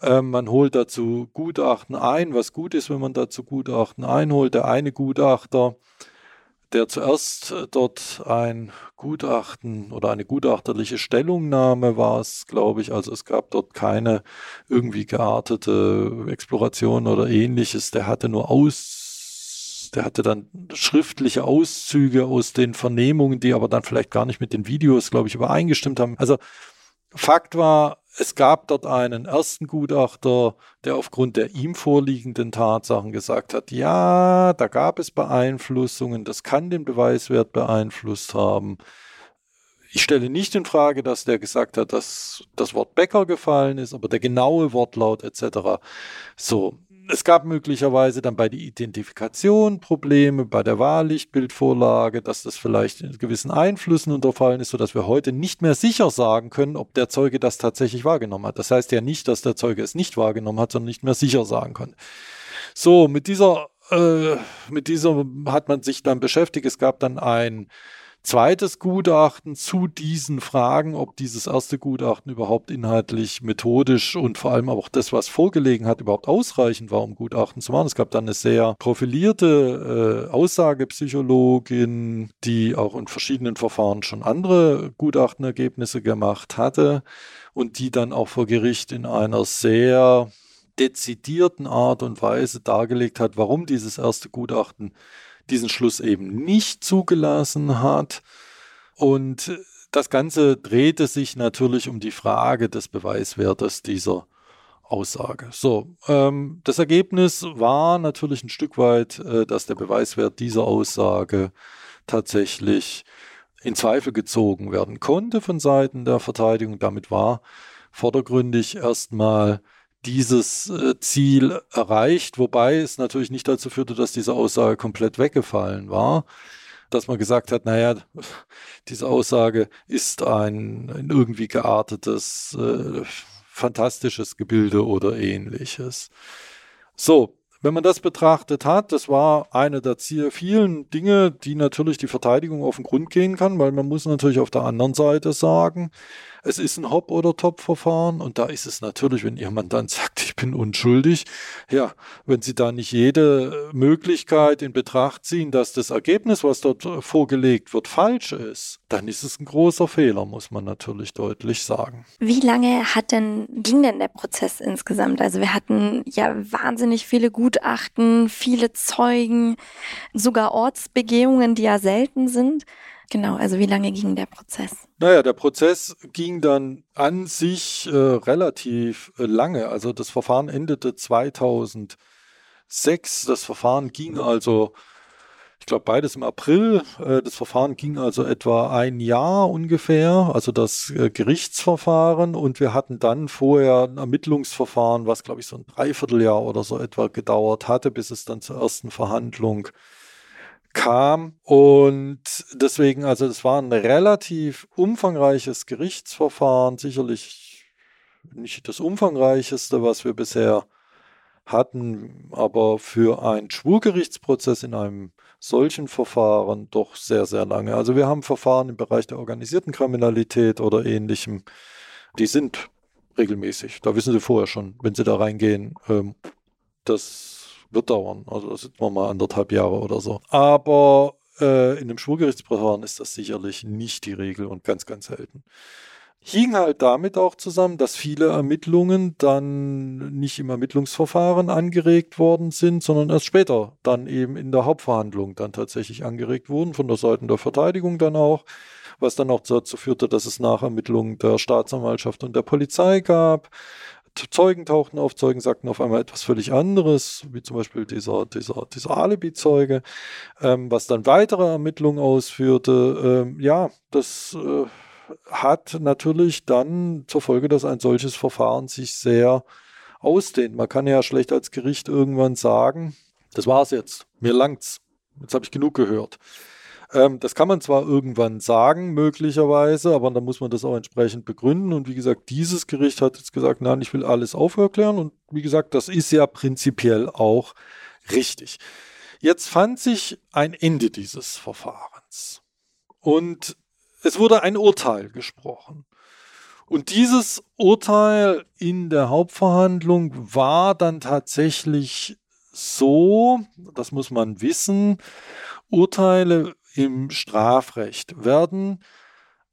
Ähm, man holt dazu Gutachten ein, was gut ist, wenn man dazu Gutachten einholt. Der eine Gutachter der zuerst äh, dort ein Gutachten oder eine gutachterliche Stellungnahme war es, glaube ich. Also es gab dort keine irgendwie geartete Exploration oder ähnliches. Der hatte nur aus, der hatte dann schriftliche Auszüge aus den Vernehmungen, die aber dann vielleicht gar nicht mit den Videos, glaube ich, übereingestimmt haben. Also Fakt war, es gab dort einen ersten Gutachter, der aufgrund der ihm vorliegenden Tatsachen gesagt hat, ja, da gab es Beeinflussungen, das kann den Beweiswert beeinflusst haben. Ich stelle nicht in Frage, dass der gesagt hat, dass das Wort Bäcker gefallen ist, aber der genaue Wortlaut etc. So, es gab möglicherweise dann bei der Identifikation Probleme, bei der Wahllichtbildvorlage, dass das vielleicht in gewissen Einflüssen unterfallen ist, sodass wir heute nicht mehr sicher sagen können, ob der Zeuge das tatsächlich wahrgenommen hat. Das heißt ja nicht, dass der Zeuge es nicht wahrgenommen hat, sondern nicht mehr sicher sagen kann. So, mit dieser, äh, mit dieser hat man sich dann beschäftigt. Es gab dann ein zweites Gutachten zu diesen Fragen, ob dieses erste Gutachten überhaupt inhaltlich, methodisch und vor allem auch das, was vorgelegen hat, überhaupt ausreichend war, um Gutachten zu machen. Es gab dann eine sehr profilierte äh, Aussagepsychologin, die auch in verschiedenen Verfahren schon andere Gutachtenergebnisse gemacht hatte und die dann auch vor Gericht in einer sehr dezidierten Art und Weise dargelegt hat, warum dieses erste Gutachten diesen Schluss eben nicht zugelassen hat. Und das Ganze drehte sich natürlich um die Frage des Beweiswertes dieser Aussage. So, ähm, das Ergebnis war natürlich ein Stück weit, äh, dass der Beweiswert dieser Aussage tatsächlich in Zweifel gezogen werden konnte von Seiten der Verteidigung. Damit war vordergründig erstmal dieses äh, Ziel erreicht, wobei es natürlich nicht dazu führte, dass diese Aussage komplett weggefallen war, dass man gesagt hat, naja, diese Aussage ist ein, ein irgendwie geartetes, äh, fantastisches Gebilde oder ähnliches. So, wenn man das betrachtet hat, das war eine der vielen Dinge, die natürlich die Verteidigung auf den Grund gehen kann, weil man muss natürlich auf der anderen Seite sagen, es ist ein Hop- oder Top-Verfahren und da ist es natürlich, wenn Ihr Mandant sagt, ich bin unschuldig, ja, wenn Sie da nicht jede Möglichkeit in Betracht ziehen, dass das Ergebnis, was dort vorgelegt wird, falsch ist, dann ist es ein großer Fehler, muss man natürlich deutlich sagen. Wie lange hat denn, ging denn der Prozess insgesamt? Also wir hatten ja wahnsinnig viele Gutachten, viele Zeugen, sogar Ortsbegehungen, die ja selten sind. Genau, also wie lange ging der Prozess? Naja, der Prozess ging dann an sich äh, relativ äh, lange. Also das Verfahren endete 2006. Das Verfahren ging also glaube beides im April. Äh, das Verfahren ging also etwa ein Jahr ungefähr, also das äh, Gerichtsverfahren. Und wir hatten dann vorher ein Ermittlungsverfahren, was glaube ich so ein Dreivierteljahr oder so etwa gedauert hatte, bis es dann zur ersten Verhandlung kam. Und deswegen, also es war ein relativ umfangreiches Gerichtsverfahren, sicherlich nicht das umfangreicheste, was wir bisher hatten, aber für einen Schwurgerichtsprozess in einem solchen Verfahren doch sehr, sehr lange. Also wir haben Verfahren im Bereich der organisierten Kriminalität oder ähnlichem, die sind regelmäßig. Da wissen Sie vorher schon, wenn Sie da reingehen, ähm, das wird dauern. Also das sind wir mal anderthalb Jahre oder so. Aber äh, in einem Schwurgerichtsverfahren ist das sicherlich nicht die Regel und ganz, ganz selten hing halt damit auch zusammen, dass viele Ermittlungen dann nicht im Ermittlungsverfahren angeregt worden sind, sondern erst später dann eben in der Hauptverhandlung dann tatsächlich angeregt wurden, von der Seite der Verteidigung dann auch, was dann auch dazu führte, dass es Nachermittlungen der Staatsanwaltschaft und der Polizei gab. Zeugen tauchten auf, Zeugen sagten auf einmal etwas völlig anderes, wie zum Beispiel dieser, dieser, dieser Alibi-Zeuge, ähm, was dann weitere Ermittlungen ausführte. Ähm, ja, das äh, hat natürlich dann zur Folge, dass ein solches Verfahren sich sehr ausdehnt. Man kann ja schlecht als Gericht irgendwann sagen, das war's jetzt, mir langt's, jetzt habe ich genug gehört. Ähm, das kann man zwar irgendwann sagen, möglicherweise, aber dann muss man das auch entsprechend begründen. Und wie gesagt, dieses Gericht hat jetzt gesagt, nein, ich will alles aufklären. Und wie gesagt, das ist ja prinzipiell auch richtig. Jetzt fand sich ein Ende dieses Verfahrens. Und es wurde ein Urteil gesprochen. Und dieses Urteil in der Hauptverhandlung war dann tatsächlich so, das muss man wissen, Urteile im Strafrecht werden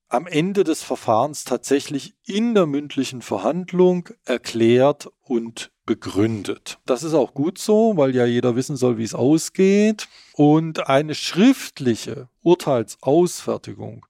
am Ende des Verfahrens tatsächlich in der mündlichen Verhandlung erklärt und begründet. Das ist auch gut so, weil ja jeder wissen soll, wie es ausgeht. Und eine schriftliche Urteilsausfertigung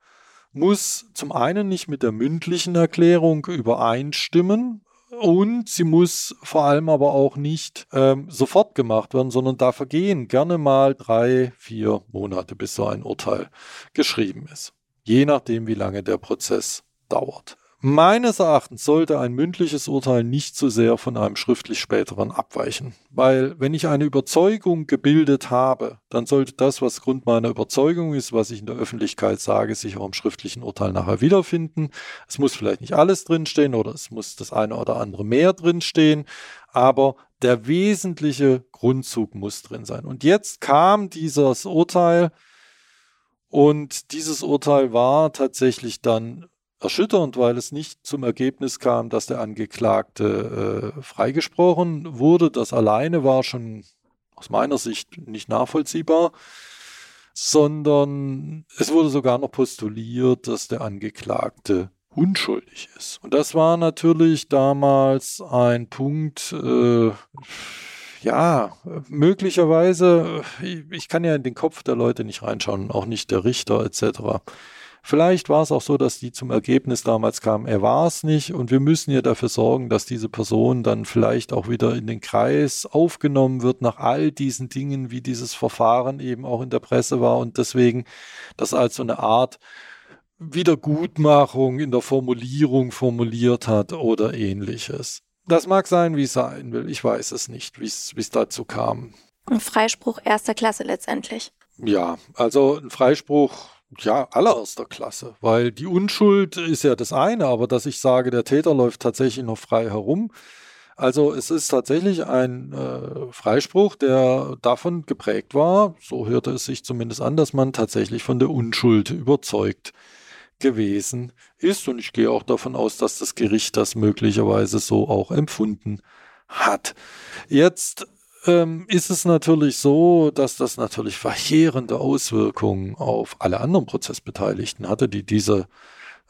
muss zum einen nicht mit der mündlichen Erklärung übereinstimmen und sie muss vor allem aber auch nicht ähm, sofort gemacht werden, sondern da vergehen gerne mal drei, vier Monate, bis so ein Urteil geschrieben ist. Je nachdem, wie lange der Prozess dauert. Meines Erachtens sollte ein mündliches Urteil nicht zu sehr von einem schriftlich späteren abweichen. Weil wenn ich eine Überzeugung gebildet habe, dann sollte das, was Grund meiner Überzeugung ist, was ich in der Öffentlichkeit sage, sich auch im schriftlichen Urteil nachher wiederfinden. Es muss vielleicht nicht alles drinstehen oder es muss das eine oder andere mehr drinstehen, aber der wesentliche Grundzug muss drin sein. Und jetzt kam dieses Urteil und dieses Urteil war tatsächlich dann erschütternd, weil es nicht zum Ergebnis kam, dass der Angeklagte äh, freigesprochen wurde. Das alleine war schon aus meiner Sicht nicht nachvollziehbar, sondern es wurde sogar noch postuliert, dass der Angeklagte unschuldig ist. Und das war natürlich damals ein Punkt, äh, ja, möglicherweise, ich kann ja in den Kopf der Leute nicht reinschauen, auch nicht der Richter etc. Vielleicht war es auch so, dass die zum Ergebnis damals kamen, er war es nicht und wir müssen ja dafür sorgen, dass diese Person dann vielleicht auch wieder in den Kreis aufgenommen wird nach all diesen Dingen, wie dieses Verfahren eben auch in der Presse war und deswegen das als so eine Art Wiedergutmachung in der Formulierung formuliert hat oder ähnliches. Das mag sein, wie es sein will. Ich weiß es nicht, wie es dazu kam. Ein Freispruch erster Klasse letztendlich. Ja, also ein Freispruch ja, allererster Klasse, weil die Unschuld ist ja das eine, aber dass ich sage, der Täter läuft tatsächlich noch frei herum. Also es ist tatsächlich ein äh, Freispruch, der davon geprägt war, so hörte es sich zumindest an, dass man tatsächlich von der Unschuld überzeugt gewesen ist. Und ich gehe auch davon aus, dass das Gericht das möglicherweise so auch empfunden hat. Jetzt ähm, ist es natürlich so, dass das natürlich verheerende Auswirkungen auf alle anderen Prozessbeteiligten hatte, die diese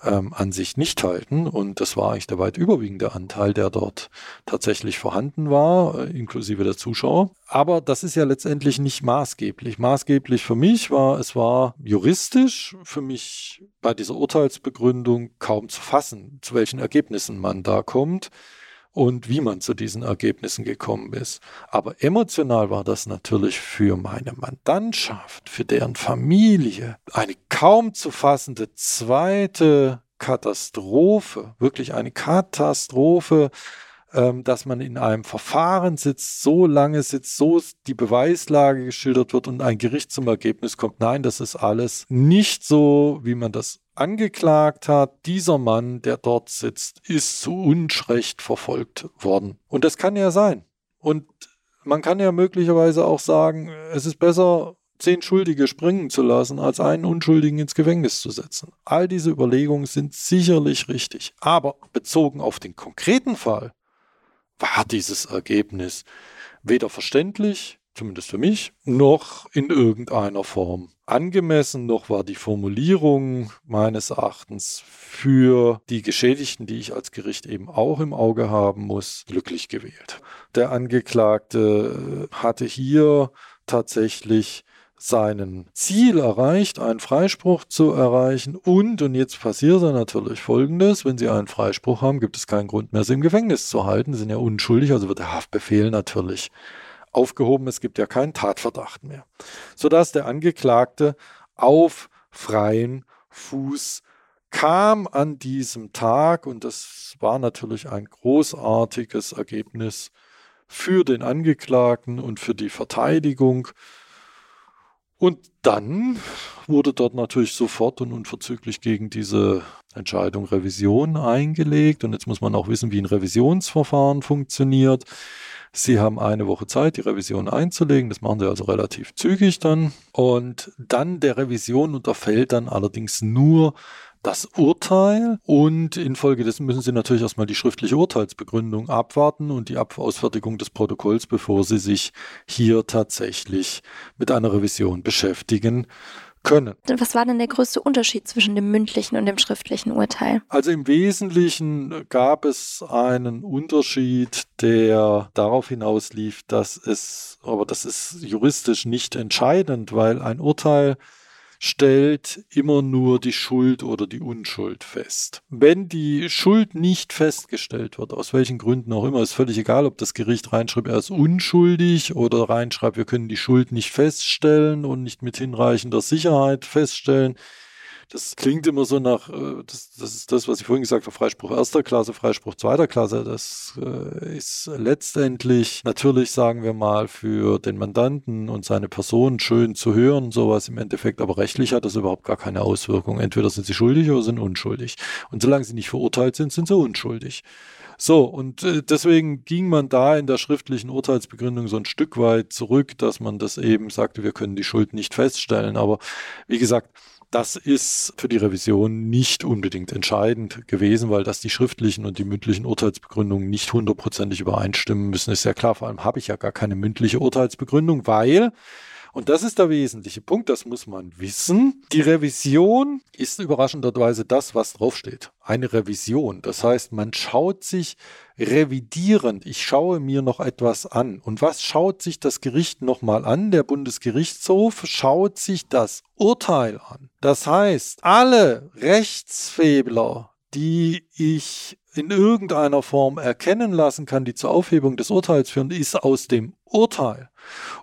ähm, Ansicht nicht halten. Und das war eigentlich der weit überwiegende Anteil, der dort tatsächlich vorhanden war, äh, inklusive der Zuschauer. Aber das ist ja letztendlich nicht maßgeblich. Maßgeblich für mich war, es war juristisch für mich bei dieser Urteilsbegründung kaum zu fassen, zu welchen Ergebnissen man da kommt. Und wie man zu diesen Ergebnissen gekommen ist. Aber emotional war das natürlich für meine Mandantschaft, für deren Familie eine kaum zu fassende zweite Katastrophe, wirklich eine Katastrophe, dass man in einem Verfahren sitzt, so lange sitzt, so die Beweislage geschildert wird und ein Gericht zum Ergebnis kommt, nein, das ist alles nicht so, wie man das angeklagt hat. Dieser Mann, der dort sitzt, ist zu Unrecht verfolgt worden. Und das kann ja sein. Und man kann ja möglicherweise auch sagen, es ist besser, zehn Schuldige springen zu lassen, als einen Unschuldigen ins Gefängnis zu setzen. All diese Überlegungen sind sicherlich richtig. Aber bezogen auf den konkreten Fall war dieses Ergebnis weder verständlich, zumindest für mich, noch in irgendeiner Form angemessen, noch war die Formulierung meines Erachtens für die Geschädigten, die ich als Gericht eben auch im Auge haben muss, glücklich gewählt. Der Angeklagte hatte hier tatsächlich seinen Ziel erreicht, einen Freispruch zu erreichen. Und, und jetzt passiert dann natürlich Folgendes, wenn Sie einen Freispruch haben, gibt es keinen Grund mehr, Sie im Gefängnis zu halten. Sie sind ja unschuldig, also wird der Haftbefehl natürlich aufgehoben. Es gibt ja keinen Tatverdacht mehr. Sodass der Angeklagte auf freien Fuß kam an diesem Tag und das war natürlich ein großartiges Ergebnis für den Angeklagten und für die Verteidigung. Und dann wurde dort natürlich sofort und unverzüglich gegen diese Entscheidung Revision eingelegt. Und jetzt muss man auch wissen, wie ein Revisionsverfahren funktioniert. Sie haben eine Woche Zeit, die Revision einzulegen. Das machen Sie also relativ zügig dann. Und dann der Revision unterfällt dann allerdings nur das Urteil und infolgedessen müssen Sie natürlich erstmal die schriftliche Urteilsbegründung abwarten und die Ausfertigung des Protokolls, bevor Sie sich hier tatsächlich mit einer Revision beschäftigen können. Was war denn der größte Unterschied zwischen dem mündlichen und dem schriftlichen Urteil? Also im Wesentlichen gab es einen Unterschied, der darauf hinauslief, dass es, aber das ist juristisch nicht entscheidend, weil ein Urteil stellt immer nur die Schuld oder die Unschuld fest. Wenn die Schuld nicht festgestellt wird, aus welchen Gründen auch immer, ist völlig egal, ob das Gericht reinschreibt, er ist unschuldig oder reinschreibt, wir können die Schuld nicht feststellen und nicht mit hinreichender Sicherheit feststellen das klingt immer so nach, äh, das, das ist das, was ich vorhin gesagt habe, Freispruch erster Klasse, Freispruch zweiter Klasse. Das äh, ist letztendlich natürlich, sagen wir mal, für den Mandanten und seine Person schön zu hören, sowas im Endeffekt, aber rechtlich hat das überhaupt gar keine Auswirkung. Entweder sind sie schuldig oder sind unschuldig. Und solange sie nicht verurteilt sind, sind sie unschuldig. So, und äh, deswegen ging man da in der schriftlichen Urteilsbegründung so ein Stück weit zurück, dass man das eben sagte, wir können die Schuld nicht feststellen. Aber wie gesagt, das ist für die Revision nicht unbedingt entscheidend gewesen, weil das die schriftlichen und die mündlichen Urteilsbegründungen nicht hundertprozentig übereinstimmen müssen. Ist ja klar, vor allem habe ich ja gar keine mündliche Urteilsbegründung, weil und das ist der wesentliche Punkt, das muss man wissen. Die Revision ist überraschenderweise das, was draufsteht. Eine Revision. Das heißt, man schaut sich revidierend, ich schaue mir noch etwas an. Und was schaut sich das Gericht nochmal an? Der Bundesgerichtshof schaut sich das Urteil an. Das heißt, alle Rechtsfehler, die ich in irgendeiner Form erkennen lassen kann, die zur Aufhebung des Urteils führen, ist aus dem Urteil.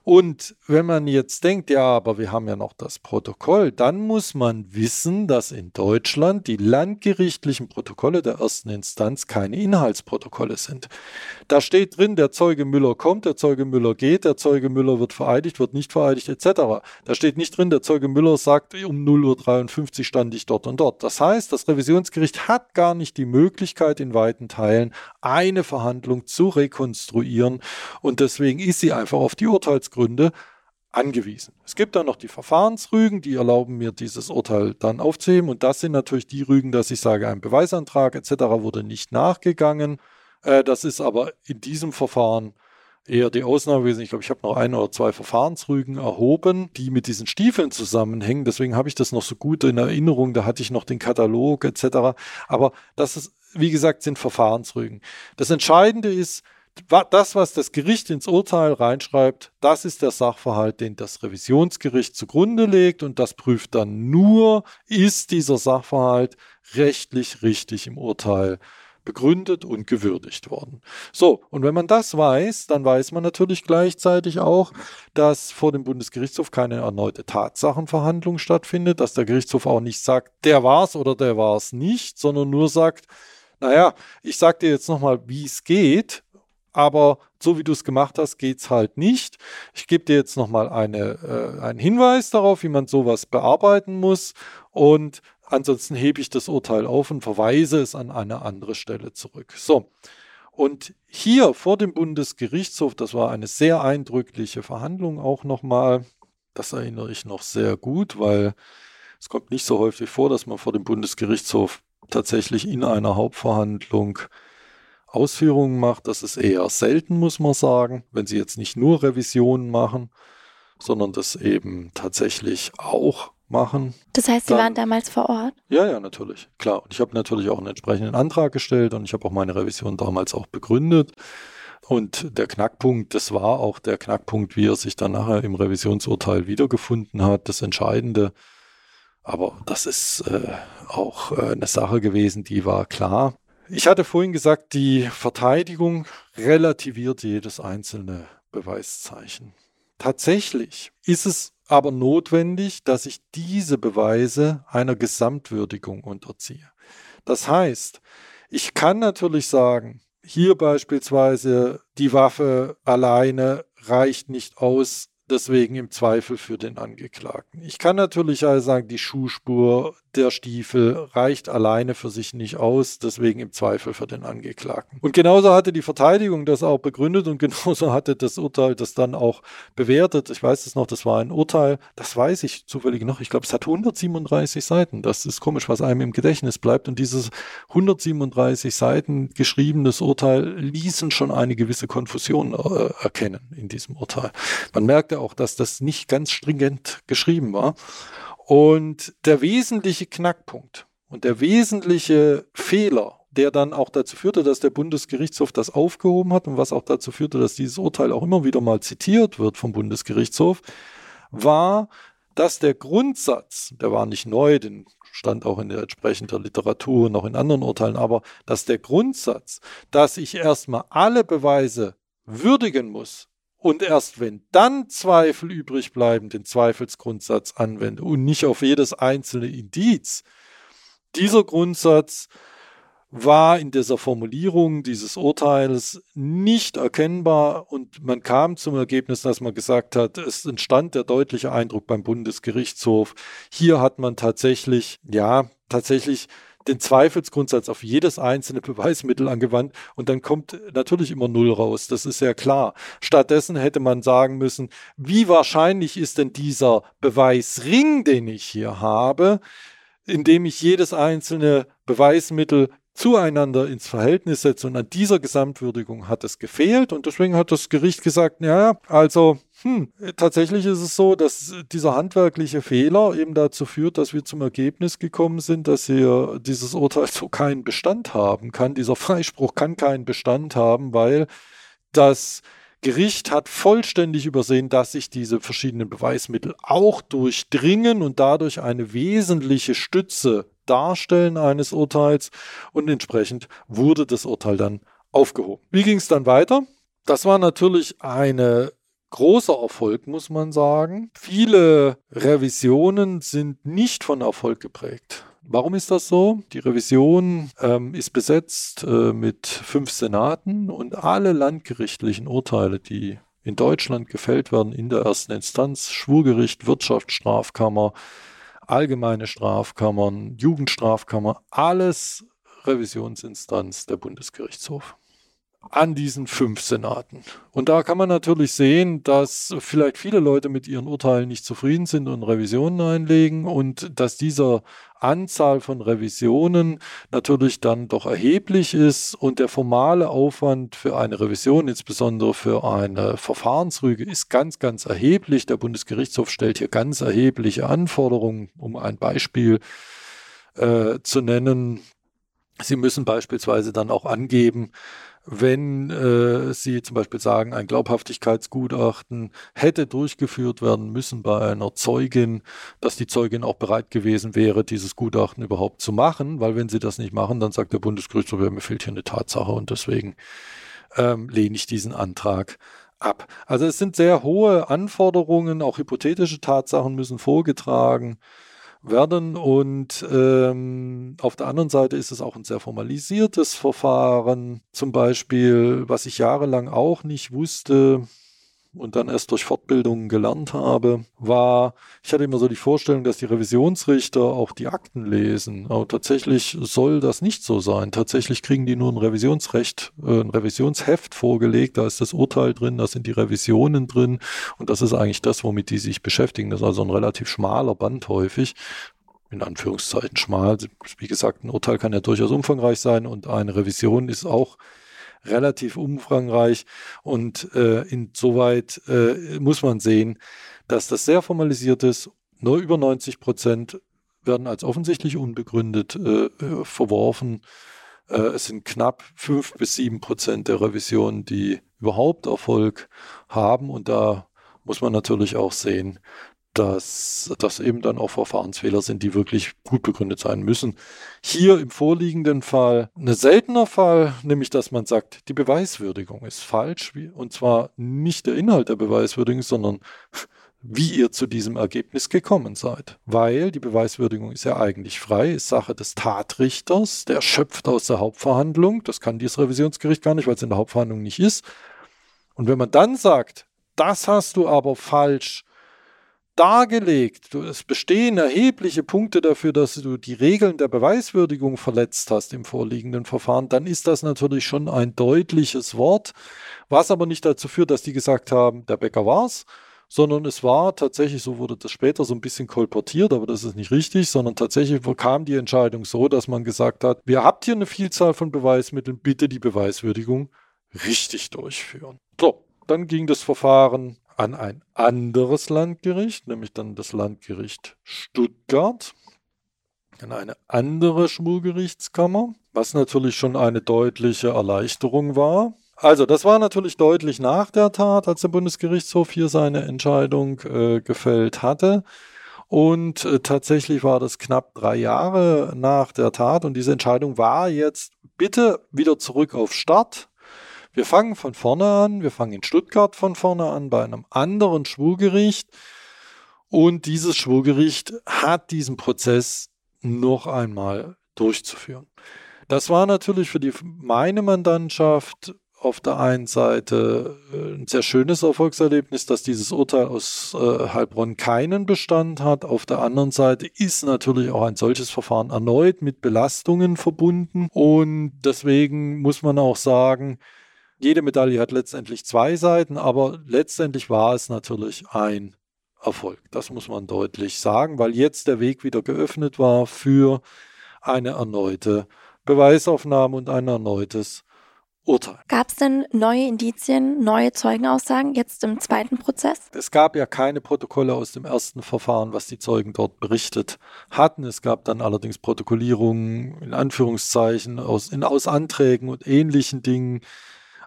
Und wenn man jetzt denkt, ja, aber wir haben ja noch das Protokoll, dann muss man wissen, dass in Deutschland die landgerichtlichen Protokolle der ersten Instanz keine Inhaltsprotokolle sind. Da steht drin, der Zeuge Müller kommt, der Zeuge Müller geht, der Zeuge Müller wird vereidigt, wird nicht vereidigt, etc. Da steht nicht drin, der Zeuge Müller sagt, um 0.53 Uhr stand ich dort und dort. Das heißt, das Revisionsgericht hat gar nicht die Möglichkeit, in weiten Teilen eine Verhandlung zu rekonstruieren und deswegen ist sie einfach auf die Urteilsgründe angewiesen. Es gibt dann noch die Verfahrensrügen, die erlauben mir dieses Urteil dann aufzuheben und das sind natürlich die Rügen, dass ich sage, ein Beweisantrag etc. wurde nicht nachgegangen. Äh, das ist aber in diesem Verfahren eher die Ausnahme gewesen. Ich glaube, ich habe noch ein oder zwei Verfahrensrügen erhoben, die mit diesen Stiefeln zusammenhängen. Deswegen habe ich das noch so gut in Erinnerung. Da hatte ich noch den Katalog etc. Aber das ist, wie gesagt, sind Verfahrensrügen. Das Entscheidende ist, das, was das Gericht ins Urteil reinschreibt, das ist der Sachverhalt, den das Revisionsgericht zugrunde legt und das prüft dann nur, ist dieser Sachverhalt rechtlich richtig im Urteil begründet und gewürdigt worden. So, und wenn man das weiß, dann weiß man natürlich gleichzeitig auch, dass vor dem Bundesgerichtshof keine erneute Tatsachenverhandlung stattfindet, dass der Gerichtshof auch nicht sagt, der war's oder der war's nicht, sondern nur sagt, naja, ich sag dir jetzt nochmal, wie es geht, aber so wie du es gemacht hast, geht es halt nicht. Ich gebe dir jetzt nochmal eine, äh, einen Hinweis darauf, wie man sowas bearbeiten muss und ansonsten hebe ich das Urteil auf und verweise es an eine andere Stelle zurück. So. Und hier vor dem Bundesgerichtshof, das war eine sehr eindrückliche Verhandlung auch nochmal, das erinnere ich noch sehr gut, weil es kommt nicht so häufig vor, dass man vor dem Bundesgerichtshof tatsächlich in einer Hauptverhandlung Ausführungen macht. Das ist eher selten, muss man sagen, wenn sie jetzt nicht nur Revisionen machen, sondern das eben tatsächlich auch machen. Das heißt, Sie dann, waren damals vor Ort? Ja, ja, natürlich. Klar. Und ich habe natürlich auch einen entsprechenden Antrag gestellt und ich habe auch meine Revision damals auch begründet. Und der Knackpunkt, das war auch der Knackpunkt, wie er sich dann nachher im Revisionsurteil wiedergefunden hat, das Entscheidende. Aber das ist äh, auch äh, eine Sache gewesen, die war klar. Ich hatte vorhin gesagt, die Verteidigung relativiert jedes einzelne Beweiszeichen. Tatsächlich ist es aber notwendig, dass ich diese Beweise einer Gesamtwürdigung unterziehe. Das heißt, ich kann natürlich sagen, hier beispielsweise die Waffe alleine reicht nicht aus, deswegen im Zweifel für den Angeklagten. Ich kann natürlich also sagen, die Schuhspur der Stiefel reicht alleine für sich nicht aus, deswegen im Zweifel für den Angeklagten. Und genauso hatte die Verteidigung das auch begründet und genauso hatte das Urteil das dann auch bewertet. Ich weiß es noch, das war ein Urteil, das weiß ich zufällig noch, ich glaube, es hat 137 Seiten. Das ist komisch, was einem im Gedächtnis bleibt. Und dieses 137 Seiten geschriebenes Urteil ließen schon eine gewisse Konfusion äh, erkennen in diesem Urteil. Man merkte auch, dass das nicht ganz stringent geschrieben war. Und der wesentliche Knackpunkt und der wesentliche Fehler, der dann auch dazu führte, dass der Bundesgerichtshof das aufgehoben hat und was auch dazu führte, dass dieses Urteil auch immer wieder mal zitiert wird vom Bundesgerichtshof, war, dass der Grundsatz, der war nicht neu, den stand auch in der entsprechenden Literatur, noch in anderen Urteilen, aber dass der Grundsatz, dass ich erstmal alle Beweise würdigen muss, und erst wenn dann Zweifel übrig bleiben, den Zweifelsgrundsatz anwende und nicht auf jedes einzelne Indiz. Dieser Grundsatz war in dieser Formulierung dieses Urteils nicht erkennbar und man kam zum Ergebnis, dass man gesagt hat, es entstand der deutliche Eindruck beim Bundesgerichtshof. Hier hat man tatsächlich, ja, tatsächlich den Zweifelsgrundsatz auf jedes einzelne Beweismittel angewandt und dann kommt natürlich immer Null raus. Das ist ja klar. Stattdessen hätte man sagen müssen, wie wahrscheinlich ist denn dieser Beweisring, den ich hier habe, indem ich jedes einzelne Beweismittel zueinander ins Verhältnis setze. Und an dieser Gesamtwürdigung hat es gefehlt. Und deswegen hat das Gericht gesagt, ja, also hm, tatsächlich ist es so, dass dieser handwerkliche Fehler eben dazu führt, dass wir zum Ergebnis gekommen sind, dass hier dieses Urteil so keinen Bestand haben kann. Dieser Freispruch kann keinen Bestand haben, weil das Gericht hat vollständig übersehen, dass sich diese verschiedenen Beweismittel auch durchdringen und dadurch eine wesentliche Stütze darstellen eines Urteils und entsprechend wurde das Urteil dann aufgehoben. Wie ging es dann weiter? Das war natürlich eine großer Erfolg, muss man sagen. Viele Revisionen sind nicht von Erfolg geprägt. Warum ist das so? Die Revision ähm, ist besetzt äh, mit fünf Senaten und alle landgerichtlichen Urteile, die in Deutschland gefällt werden in der ersten Instanz, Schwurgericht, Wirtschaftsstrafkammer, allgemeine Strafkammern, Jugendstrafkammer, alles Revisionsinstanz der Bundesgerichtshof an diesen fünf Senaten. Und da kann man natürlich sehen, dass vielleicht viele Leute mit ihren Urteilen nicht zufrieden sind und Revisionen einlegen und dass dieser Anzahl von Revisionen natürlich dann doch erheblich ist und der formale Aufwand für eine Revision, insbesondere für eine Verfahrensrüge, ist ganz, ganz erheblich. Der Bundesgerichtshof stellt hier ganz erhebliche Anforderungen, um ein Beispiel äh, zu nennen. Sie müssen beispielsweise dann auch angeben, wenn äh, Sie zum Beispiel sagen, ein Glaubhaftigkeitsgutachten hätte durchgeführt werden müssen bei einer Zeugin, dass die Zeugin auch bereit gewesen wäre, dieses Gutachten überhaupt zu machen, weil wenn Sie das nicht machen, dann sagt der Bundesgerichtshof, ja, mir fehlt hier eine Tatsache und deswegen ähm, lehne ich diesen Antrag ab. Also es sind sehr hohe Anforderungen, auch hypothetische Tatsachen müssen vorgetragen werden. Und ähm, auf der anderen Seite ist es auch ein sehr formalisiertes Verfahren. Zum Beispiel, was ich jahrelang auch nicht wusste, und dann erst durch Fortbildungen gelernt habe, war, ich hatte immer so die Vorstellung, dass die Revisionsrichter auch die Akten lesen. Aber tatsächlich soll das nicht so sein. Tatsächlich kriegen die nur ein Revisionsrecht, äh, ein Revisionsheft vorgelegt. Da ist das Urteil drin, da sind die Revisionen drin. Und das ist eigentlich das, womit die sich beschäftigen. Das ist also ein relativ schmaler Band häufig in Anführungszeichen schmal. Wie gesagt, ein Urteil kann ja durchaus umfangreich sein und eine Revision ist auch relativ umfangreich und äh, insoweit äh, muss man sehen, dass das sehr formalisiert ist. Nur über 90 Prozent werden als offensichtlich unbegründet äh, äh, verworfen. Äh, es sind knapp fünf bis sieben Prozent der Revisionen, die überhaupt Erfolg haben und da muss man natürlich auch sehen, dass das eben dann auch Verfahrensfehler sind, die wirklich gut begründet sein müssen. Hier im vorliegenden Fall ein seltener Fall, nämlich dass man sagt, die Beweiswürdigung ist falsch, und zwar nicht der Inhalt der Beweiswürdigung, sondern wie ihr zu diesem Ergebnis gekommen seid. Weil die Beweiswürdigung ist ja eigentlich frei, ist Sache des Tatrichters, der schöpft aus der Hauptverhandlung, das kann dieses Revisionsgericht gar nicht, weil es in der Hauptverhandlung nicht ist. Und wenn man dann sagt, das hast du aber falsch dargelegt, es bestehen erhebliche Punkte dafür, dass du die Regeln der Beweiswürdigung verletzt hast im vorliegenden Verfahren, dann ist das natürlich schon ein deutliches Wort, was aber nicht dazu führt, dass die gesagt haben, der Bäcker war's, sondern es war tatsächlich, so wurde das später so ein bisschen kolportiert, aber das ist nicht richtig, sondern tatsächlich kam die Entscheidung so, dass man gesagt hat, wir habt hier eine Vielzahl von Beweismitteln, bitte die Beweiswürdigung richtig durchführen. So, dann ging das Verfahren an ein anderes Landgericht, nämlich dann das Landgericht Stuttgart, in eine andere Schwurgerichtskammer, was natürlich schon eine deutliche Erleichterung war. Also, das war natürlich deutlich nach der Tat, als der Bundesgerichtshof hier seine Entscheidung äh, gefällt hatte. Und äh, tatsächlich war das knapp drei Jahre nach der Tat. Und diese Entscheidung war jetzt bitte wieder zurück auf Start. Wir fangen von vorne an, wir fangen in Stuttgart von vorne an bei einem anderen Schwurgericht und dieses Schwurgericht hat diesen Prozess noch einmal durchzuführen. Das war natürlich für die, meine Mandantschaft auf der einen Seite äh, ein sehr schönes Erfolgserlebnis, dass dieses Urteil aus äh, Heilbronn keinen Bestand hat. Auf der anderen Seite ist natürlich auch ein solches Verfahren erneut mit Belastungen verbunden. Und deswegen muss man auch sagen, jede Medaille hat letztendlich zwei Seiten, aber letztendlich war es natürlich ein Erfolg. Das muss man deutlich sagen, weil jetzt der Weg wieder geöffnet war für eine erneute Beweisaufnahme und ein erneutes Urteil. Gab es denn neue Indizien, neue Zeugenaussagen jetzt im zweiten Prozess? Es gab ja keine Protokolle aus dem ersten Verfahren, was die Zeugen dort berichtet hatten. Es gab dann allerdings Protokollierungen in Anführungszeichen aus, in, aus Anträgen und ähnlichen Dingen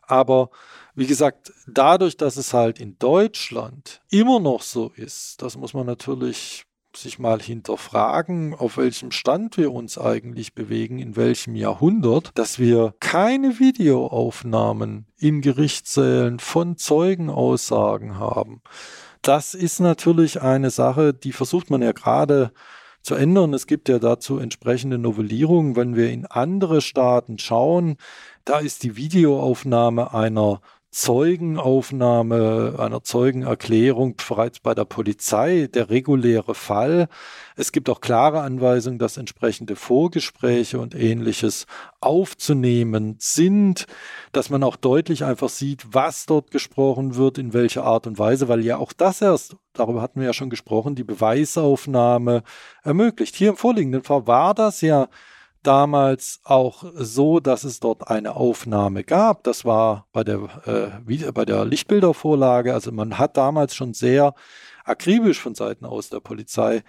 aber wie gesagt, dadurch, dass es halt in Deutschland immer noch so ist, das muss man natürlich sich mal hinterfragen, auf welchem Stand wir uns eigentlich bewegen, in welchem Jahrhundert, dass wir keine Videoaufnahmen in Gerichtssälen von Zeugenaussagen haben. Das ist natürlich eine Sache, die versucht man ja gerade zu ändern. Es gibt ja dazu entsprechende Novellierungen. Wenn wir in andere Staaten schauen, da ist die Videoaufnahme einer Zeugenaufnahme, einer Zeugenerklärung bereits bei der Polizei der reguläre Fall. Es gibt auch klare Anweisungen, dass entsprechende Vorgespräche und ähnliches aufzunehmen sind, dass man auch deutlich einfach sieht, was dort gesprochen wird, in welcher Art und Weise, weil ja auch das erst, darüber hatten wir ja schon gesprochen, die Beweisaufnahme ermöglicht. Hier im vorliegenden Fall war das ja damals auch so, dass es dort eine Aufnahme gab. Das war bei der, äh, bei der Lichtbildervorlage. Also man hat damals schon sehr akribisch von Seiten aus der Polizei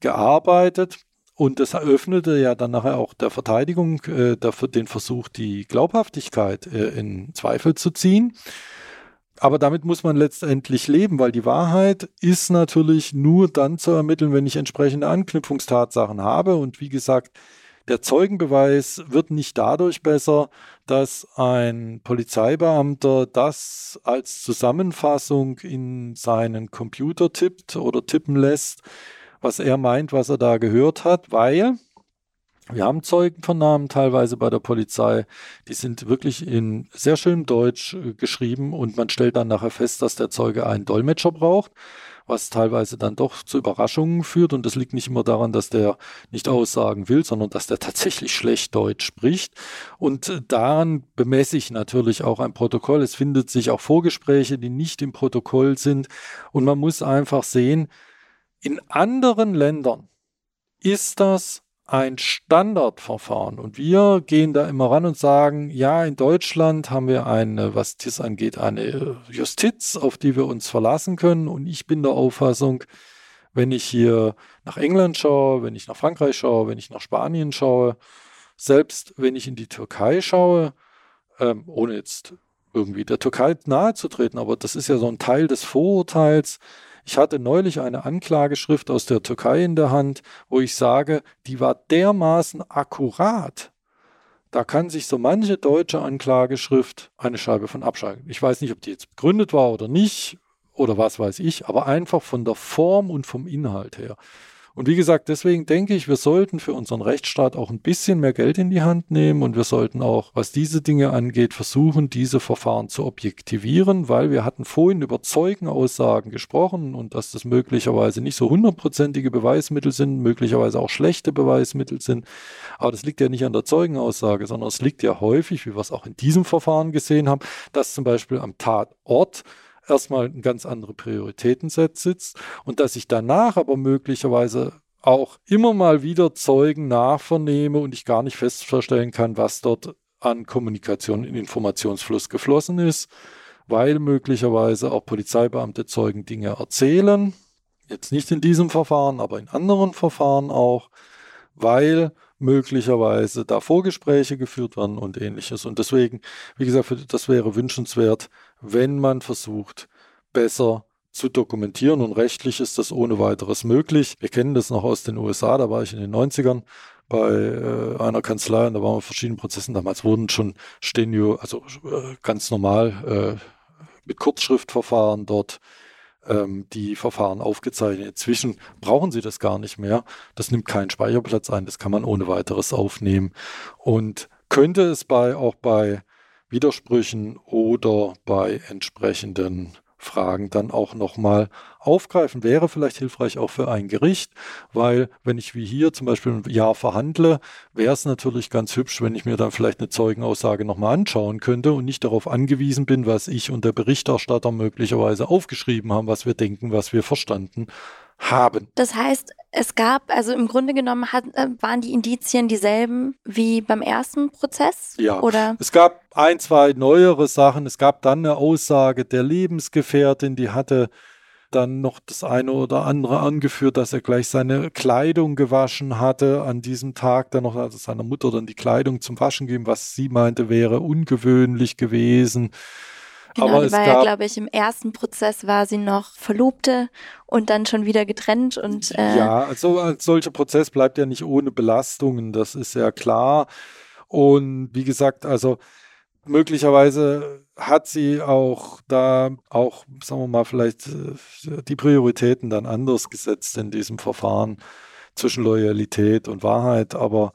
gearbeitet. Und das eröffnete ja dann nachher auch der Verteidigung äh, dafür den Versuch, die Glaubhaftigkeit äh, in Zweifel zu ziehen. Aber damit muss man letztendlich leben, weil die Wahrheit ist natürlich nur dann zu ermitteln, wenn ich entsprechende Anknüpfungstatsachen habe. Und wie gesagt, der Zeugenbeweis wird nicht dadurch besser, dass ein Polizeibeamter das als Zusammenfassung in seinen Computer tippt oder tippen lässt, was er meint, was er da gehört hat, weil wir haben Zeugenvernahmen teilweise bei der Polizei, die sind wirklich in sehr schönem Deutsch äh, geschrieben und man stellt dann nachher fest, dass der Zeuge einen Dolmetscher braucht, was teilweise dann doch zu Überraschungen führt. Und das liegt nicht immer daran, dass der nicht aussagen will, sondern dass der tatsächlich schlecht Deutsch spricht. Und äh, daran bemesse ich natürlich auch ein Protokoll. Es findet sich auch Vorgespräche, die nicht im Protokoll sind. Und man muss einfach sehen, in anderen Ländern ist das ein Standardverfahren. Und wir gehen da immer ran und sagen, ja, in Deutschland haben wir eine, was das angeht, eine Justiz, auf die wir uns verlassen können. Und ich bin der Auffassung, wenn ich hier nach England schaue, wenn ich nach Frankreich schaue, wenn ich nach Spanien schaue, selbst wenn ich in die Türkei schaue, ähm, ohne jetzt irgendwie der Türkei nahe zu treten, aber das ist ja so ein Teil des Vorurteils, ich hatte neulich eine Anklageschrift aus der Türkei in der Hand, wo ich sage, die war dermaßen akkurat. Da kann sich so manche deutsche Anklageschrift eine Scheibe von abschalten. Ich weiß nicht, ob die jetzt begründet war oder nicht oder was weiß ich, aber einfach von der Form und vom Inhalt her. Und wie gesagt, deswegen denke ich, wir sollten für unseren Rechtsstaat auch ein bisschen mehr Geld in die Hand nehmen und wir sollten auch, was diese Dinge angeht, versuchen, diese Verfahren zu objektivieren, weil wir hatten vorhin über Zeugenaussagen gesprochen und dass das möglicherweise nicht so hundertprozentige Beweismittel sind, möglicherweise auch schlechte Beweismittel sind. Aber das liegt ja nicht an der Zeugenaussage, sondern es liegt ja häufig, wie wir es auch in diesem Verfahren gesehen haben, dass zum Beispiel am Tatort erstmal ganz andere Prioritäten sitzt und dass ich danach aber möglicherweise auch immer mal wieder Zeugen nachvernehme und ich gar nicht feststellen kann, was dort an Kommunikation in Informationsfluss geflossen ist, weil möglicherweise auch Polizeibeamte Zeugen Dinge erzählen, jetzt nicht in diesem Verfahren, aber in anderen Verfahren auch, weil möglicherweise da Vorgespräche geführt werden und ähnliches. Und deswegen, wie gesagt, das wäre wünschenswert, wenn man versucht, besser zu dokumentieren und rechtlich ist das ohne weiteres möglich. Wir kennen das noch aus den USA, da war ich in den 90ern bei äh, einer Kanzlei und da waren wir verschiedenen Prozessen. Damals wurden schon Stenio, also äh, ganz normal äh, mit Kurzschriftverfahren dort ähm, die Verfahren aufgezeichnet. Inzwischen brauchen sie das gar nicht mehr. Das nimmt keinen Speicherplatz ein, das kann man ohne weiteres aufnehmen. Und könnte es bei auch bei Widersprüchen oder bei entsprechenden Fragen dann auch nochmal aufgreifen. Wäre vielleicht hilfreich auch für ein Gericht, weil wenn ich wie hier zum Beispiel ein Jahr verhandle, wäre es natürlich ganz hübsch, wenn ich mir dann vielleicht eine Zeugenaussage nochmal anschauen könnte und nicht darauf angewiesen bin, was ich und der Berichterstatter möglicherweise aufgeschrieben haben, was wir denken, was wir verstanden haben. Das heißt, es gab, also im Grunde genommen hat, äh, waren die Indizien dieselben wie beim ersten Prozess? Ja. Oder? Es gab ein, zwei neuere Sachen. Es gab dann eine Aussage der Lebensgefährtin, die hatte dann noch das eine oder andere angeführt, dass er gleich seine Kleidung gewaschen hatte an diesem Tag, dann noch also seiner Mutter dann die Kleidung zum Waschen geben, was sie meinte wäre ungewöhnlich gewesen. Genau, Aber die war ja, glaube ich, im ersten Prozess war sie noch Verlobte und dann schon wieder getrennt und äh, Ja, also als solcher Prozess bleibt ja nicht ohne Belastungen, das ist ja klar. Und wie gesagt, also möglicherweise hat sie auch da auch, sagen wir mal, vielleicht äh, die Prioritäten dann anders gesetzt in diesem Verfahren zwischen Loyalität und Wahrheit, aber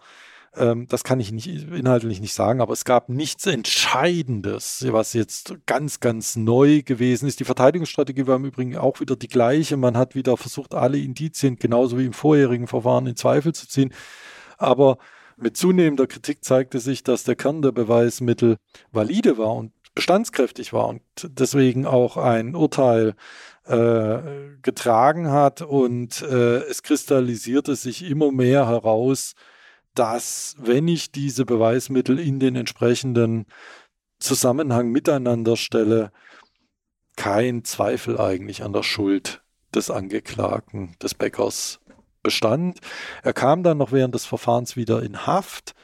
ähm, das kann ich nicht inhaltlich nicht sagen, aber es gab nichts Entscheidendes, was jetzt ganz, ganz neu gewesen ist. Die Verteidigungsstrategie war im Übrigen auch wieder die gleiche. Man hat wieder versucht, alle Indizien genauso wie im vorherigen Verfahren in Zweifel zu ziehen. Aber mit zunehmender Kritik zeigte sich, dass der Kern der Beweismittel valide war und bestandskräftig war und deswegen auch ein Urteil äh, getragen hat und äh, es kristallisierte sich immer mehr heraus, dass wenn ich diese Beweismittel in den entsprechenden Zusammenhang miteinander stelle, kein Zweifel eigentlich an der Schuld des Angeklagten, des Bäckers bestand. Er kam dann noch während des Verfahrens wieder in Haft,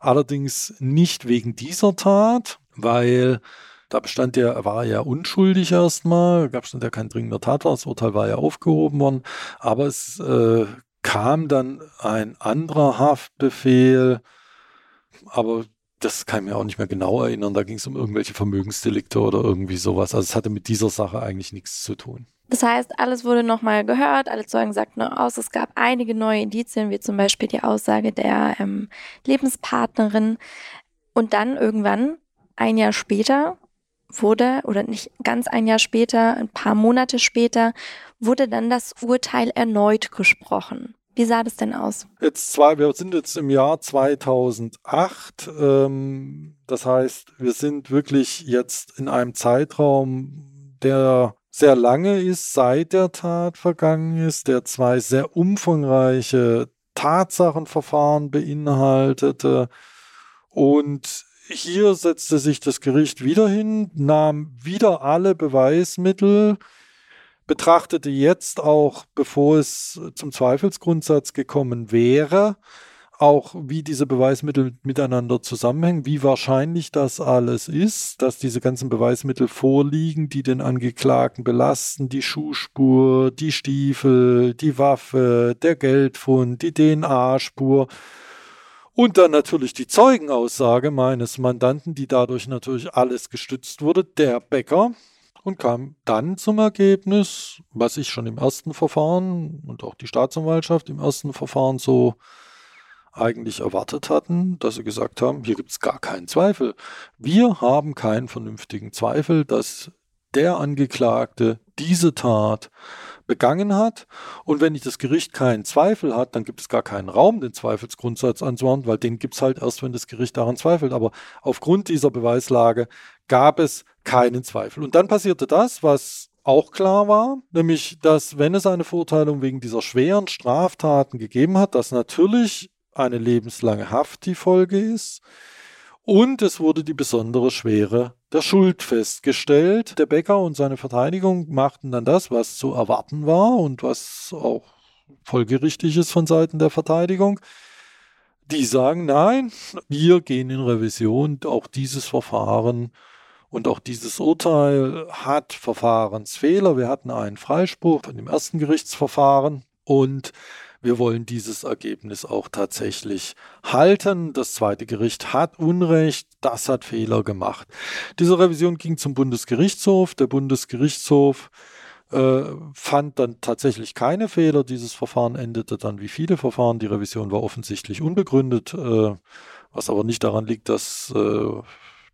allerdings nicht wegen dieser Tat, weil da bestand ja, er war ja unschuldig erstmal, gab es ja kein dringender Tatort, das Urteil war ja aufgehoben worden, aber es äh, kam dann ein anderer Haftbefehl, aber das kann ich mir auch nicht mehr genau erinnern. Da ging es um irgendwelche Vermögensdelikte oder irgendwie sowas. Also es hatte mit dieser Sache eigentlich nichts zu tun. Das heißt, alles wurde nochmal gehört, alle Zeugen sagten aus. Es gab einige neue Indizien, wie zum Beispiel die Aussage der ähm, Lebenspartnerin. Und dann irgendwann, ein Jahr später, wurde, oder nicht ganz ein Jahr später, ein paar Monate später, wurde dann das Urteil erneut gesprochen. Wie sah das denn aus? Jetzt zwei, wir sind jetzt im Jahr 2008. Ähm, das heißt, wir sind wirklich jetzt in einem Zeitraum, der sehr lange ist, seit der Tat vergangen ist, der zwei sehr umfangreiche Tatsachenverfahren beinhaltete. Und hier setzte sich das Gericht wieder hin, nahm wieder alle Beweismittel, betrachtete jetzt auch, bevor es zum Zweifelsgrundsatz gekommen wäre, auch wie diese Beweismittel miteinander zusammenhängen, wie wahrscheinlich das alles ist, dass diese ganzen Beweismittel vorliegen, die den Angeklagten belasten, die Schuhspur, die Stiefel, die Waffe, der Geldfund, die DNA-Spur. Und dann natürlich die Zeugenaussage meines Mandanten, die dadurch natürlich alles gestützt wurde, der Bäcker, und kam dann zum Ergebnis, was ich schon im ersten Verfahren und auch die Staatsanwaltschaft im ersten Verfahren so eigentlich erwartet hatten, dass sie gesagt haben, hier gibt es gar keinen Zweifel. Wir haben keinen vernünftigen Zweifel, dass der Angeklagte diese Tat begangen hat. Und wenn nicht das Gericht keinen Zweifel hat, dann gibt es gar keinen Raum, den Zweifelsgrundsatz anzuwenden, weil den gibt es halt erst, wenn das Gericht daran zweifelt. Aber aufgrund dieser Beweislage gab es keinen Zweifel. Und dann passierte das, was auch klar war, nämlich, dass wenn es eine Verurteilung wegen dieser schweren Straftaten gegeben hat, dass natürlich eine lebenslange Haft die Folge ist. Und es wurde die besondere Schwere der Schuld festgestellt. Der Bäcker und seine Verteidigung machten dann das, was zu erwarten war und was auch folgerichtig ist von Seiten der Verteidigung. Die sagen, nein, wir gehen in Revision. Auch dieses Verfahren und auch dieses Urteil hat Verfahrensfehler. Wir hatten einen Freispruch von dem ersten Gerichtsverfahren und wir wollen dieses Ergebnis auch tatsächlich halten. Das zweite Gericht hat Unrecht, das hat Fehler gemacht. Diese Revision ging zum Bundesgerichtshof. Der Bundesgerichtshof äh, fand dann tatsächlich keine Fehler. Dieses Verfahren endete dann wie viele Verfahren. Die Revision war offensichtlich unbegründet, äh, was aber nicht daran liegt, dass äh,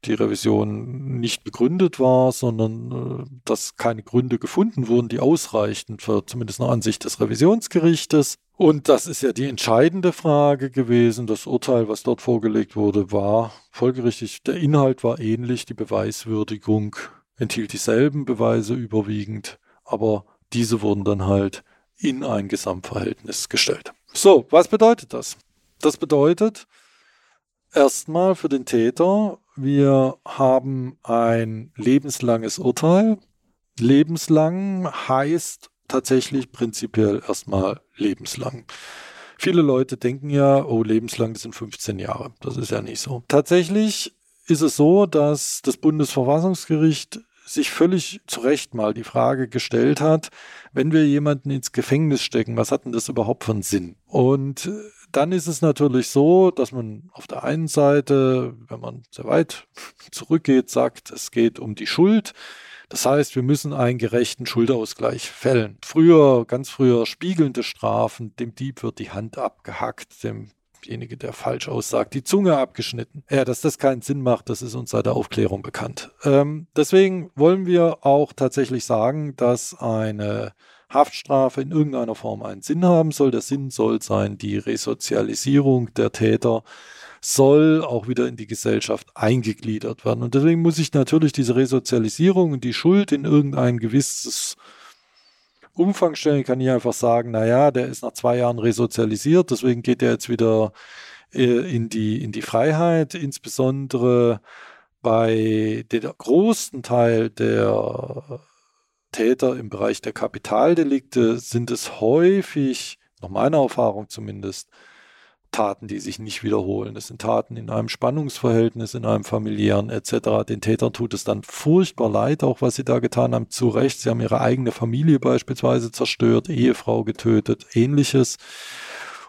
die Revision nicht begründet war, sondern äh, dass keine Gründe gefunden wurden, die ausreichten für zumindest eine Ansicht des Revisionsgerichtes. Und das ist ja die entscheidende Frage gewesen. Das Urteil, was dort vorgelegt wurde, war folgerichtig. Der Inhalt war ähnlich, die Beweiswürdigung enthielt dieselben Beweise überwiegend, aber diese wurden dann halt in ein Gesamtverhältnis gestellt. So, was bedeutet das? Das bedeutet erstmal für den Täter, wir haben ein lebenslanges Urteil. Lebenslang heißt tatsächlich prinzipiell erstmal lebenslang. Viele Leute denken ja, oh, lebenslang, das sind 15 Jahre. Das ist ja nicht so. Tatsächlich ist es so, dass das Bundesverfassungsgericht sich völlig zu Recht mal die Frage gestellt hat, wenn wir jemanden ins Gefängnis stecken, was hat denn das überhaupt für einen Sinn? Und dann ist es natürlich so, dass man auf der einen Seite, wenn man sehr weit zurückgeht, sagt, es geht um die Schuld. Das heißt, wir müssen einen gerechten Schuldausgleich fällen. Früher, ganz früher spiegelnde Strafen, dem Dieb wird die Hand abgehackt, demjenige, der falsch aussagt, die Zunge abgeschnitten. Ja, dass das keinen Sinn macht, das ist uns seit der Aufklärung bekannt. Ähm, deswegen wollen wir auch tatsächlich sagen, dass eine Haftstrafe in irgendeiner Form einen Sinn haben soll. Der Sinn soll sein, die Resozialisierung der Täter soll auch wieder in die Gesellschaft eingegliedert werden. Und deswegen muss ich natürlich diese Resozialisierung und die Schuld in irgendein gewisses Umfang stellen. Ich kann nicht einfach sagen, naja, der ist nach zwei Jahren resozialisiert, deswegen geht er jetzt wieder äh, in die, in die Freiheit, insbesondere bei dem großen Teil der Täter im Bereich der Kapitaldelikte sind es häufig nach meiner Erfahrung zumindest, Taten, die sich nicht wiederholen. Es sind Taten in einem Spannungsverhältnis, in einem familiären etc. Den Tätern tut es dann furchtbar leid, auch was sie da getan haben. Zu Recht, sie haben ihre eigene Familie beispielsweise zerstört, Ehefrau getötet, ähnliches.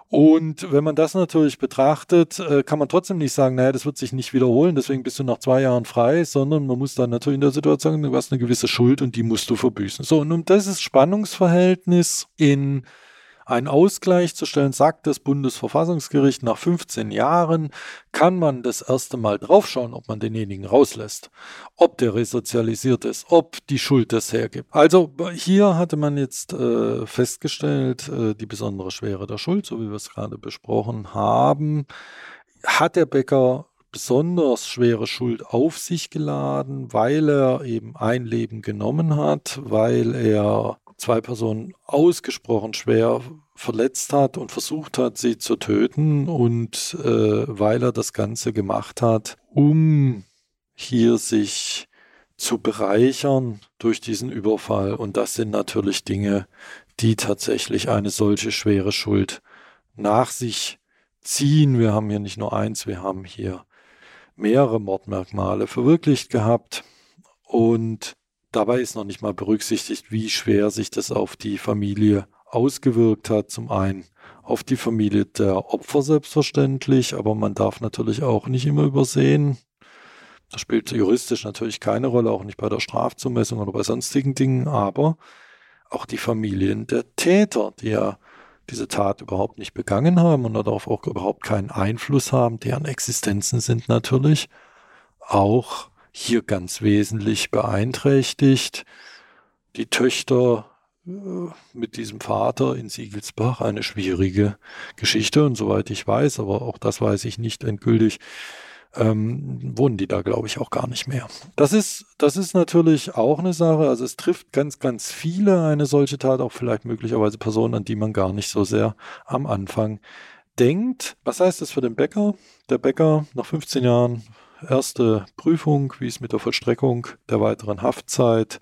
Und wenn man das natürlich betrachtet, äh, kann man trotzdem nicht sagen, naja, das wird sich nicht wiederholen, deswegen bist du nach zwei Jahren frei, sondern man muss dann natürlich in der Situation sagen, du hast eine gewisse Schuld und die musst du verbüßen. So, und um dieses Spannungsverhältnis in einen Ausgleich zu stellen, sagt das Bundesverfassungsgericht, nach 15 Jahren kann man das erste Mal draufschauen, ob man denjenigen rauslässt, ob der resozialisiert ist, ob die Schuld das hergibt. Also hier hatte man jetzt äh, festgestellt, äh, die besondere Schwere der Schuld, so wie wir es gerade besprochen haben, hat der Bäcker besonders schwere Schuld auf sich geladen, weil er eben ein Leben genommen hat, weil er zwei Personen ausgesprochen schwer verletzt hat und versucht hat, sie zu töten und äh, weil er das Ganze gemacht hat, um hier sich zu bereichern durch diesen Überfall. Und das sind natürlich Dinge, die tatsächlich eine solche schwere Schuld nach sich ziehen. Wir haben hier nicht nur eins, wir haben hier mehrere Mordmerkmale verwirklicht gehabt. Und Dabei ist noch nicht mal berücksichtigt, wie schwer sich das auf die Familie ausgewirkt hat. Zum einen auf die Familie der Opfer selbstverständlich, aber man darf natürlich auch nicht immer übersehen, das spielt juristisch natürlich keine Rolle, auch nicht bei der Strafzumessung oder bei sonstigen Dingen, aber auch die Familien der Täter, die ja diese Tat überhaupt nicht begangen haben und darauf auch überhaupt keinen Einfluss haben, deren Existenzen sind natürlich auch hier ganz wesentlich beeinträchtigt. Die Töchter äh, mit diesem Vater in Siegelsbach eine schwierige Geschichte und soweit ich weiß, aber auch das weiß ich nicht endgültig, ähm, wohnen die da, glaube ich, auch gar nicht mehr. Das ist, das ist natürlich auch eine Sache. Also es trifft ganz, ganz viele eine solche Tat, auch vielleicht möglicherweise Personen, an die man gar nicht so sehr am Anfang denkt. Was heißt das für den Bäcker? Der Bäcker nach 15 Jahren erste Prüfung, wie es mit der Vollstreckung der weiteren Haftzeit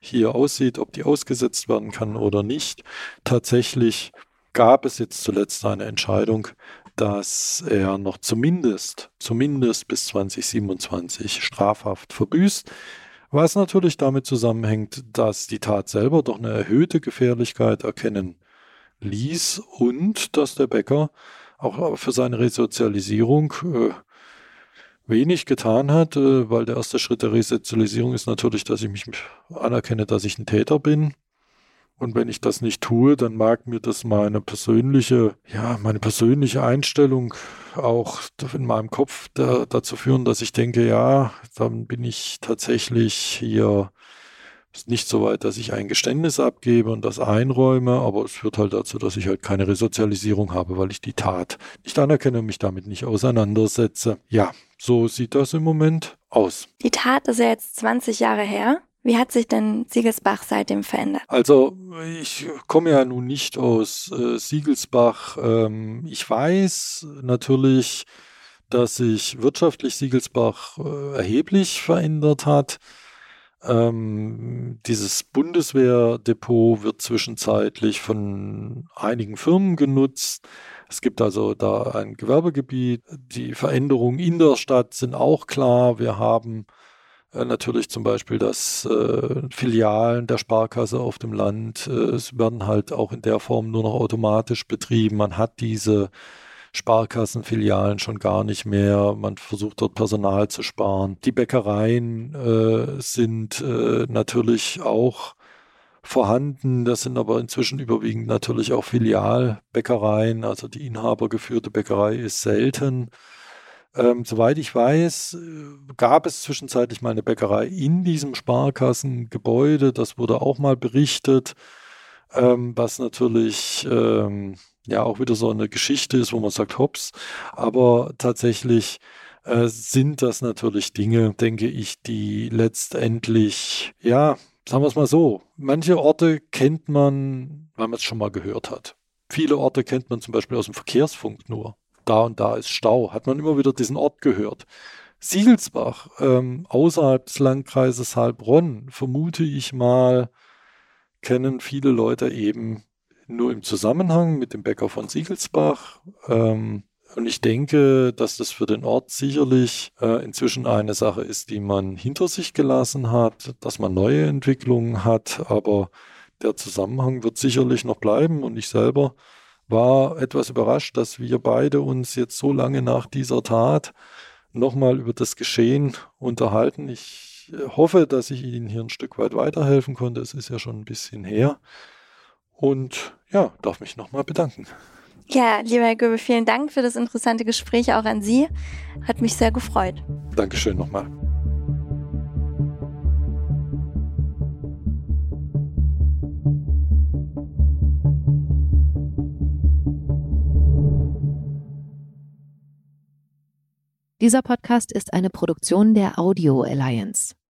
hier aussieht, ob die ausgesetzt werden kann oder nicht. Tatsächlich gab es jetzt zuletzt eine Entscheidung, dass er noch zumindest, zumindest bis 2027 strafhaft verbüßt. Was natürlich damit zusammenhängt, dass die Tat selber doch eine erhöhte Gefährlichkeit erkennen ließ und dass der Bäcker auch für seine Resozialisierung äh, wenig getan hat, äh, weil der erste Schritt der Resozialisierung ist natürlich, dass ich mich anerkenne, dass ich ein Täter bin. Und wenn ich das nicht tue, dann mag mir das meine persönliche, ja, meine persönliche Einstellung auch in meinem Kopf da, dazu führen, dass ich denke, ja, dann bin ich tatsächlich hier nicht so weit, dass ich ein Geständnis abgebe und das einräume, aber es führt halt dazu, dass ich halt keine Resozialisierung habe, weil ich die Tat nicht anerkenne und mich damit nicht auseinandersetze. Ja, so sieht das im Moment aus. Die Tat ist ja jetzt 20 Jahre her. Wie hat sich denn Siegelsbach seitdem verändert? Also ich komme ja nun nicht aus äh, Siegelsbach. Ähm, ich weiß natürlich, dass sich wirtschaftlich Siegelsbach äh, erheblich verändert hat. Ähm, dieses Bundeswehrdepot wird zwischenzeitlich von einigen Firmen genutzt. Es gibt also da ein Gewerbegebiet. Die Veränderungen in der Stadt sind auch klar. Wir haben äh, natürlich zum Beispiel, dass äh, Filialen der Sparkasse auf dem Land, äh, es werden halt auch in der Form nur noch automatisch betrieben. Man hat diese Sparkassenfilialen schon gar nicht mehr. Man versucht dort Personal zu sparen. Die Bäckereien äh, sind äh, natürlich auch vorhanden. Das sind aber inzwischen überwiegend natürlich auch Filialbäckereien. Also die inhabergeführte Bäckerei ist selten. Ähm, soweit ich weiß, äh, gab es zwischenzeitlich mal eine Bäckerei in diesem Sparkassengebäude. Das wurde auch mal berichtet, ähm, was natürlich ähm, ja auch wieder so eine Geschichte ist, wo man sagt, hops, aber tatsächlich äh, sind das natürlich Dinge, denke ich, die letztendlich, ja, sagen wir es mal so, manche Orte kennt man, weil man es schon mal gehört hat. Viele Orte kennt man zum Beispiel aus dem Verkehrsfunk nur. Da und da ist Stau, hat man immer wieder diesen Ort gehört. Siegelsbach, ähm, außerhalb des Landkreises Heilbronn, vermute ich mal, kennen viele Leute eben nur im Zusammenhang mit dem Bäcker von Siegelsbach. Ähm, und ich denke, dass das für den Ort sicherlich äh, inzwischen eine Sache ist, die man hinter sich gelassen hat, dass man neue Entwicklungen hat, aber der Zusammenhang wird sicherlich noch bleiben und ich selber war etwas überrascht, dass wir beide uns jetzt so lange nach dieser Tat nochmal über das Geschehen unterhalten. Ich äh, hoffe, dass ich Ihnen hier ein Stück weit weiterhelfen konnte. Es ist ja schon ein bisschen her. Und ja, darf mich nochmal bedanken. Ja, lieber Herr Göbel, vielen Dank für das interessante Gespräch auch an Sie. Hat mich sehr gefreut. Dankeschön nochmal. Dieser Podcast ist eine Produktion der Audio Alliance.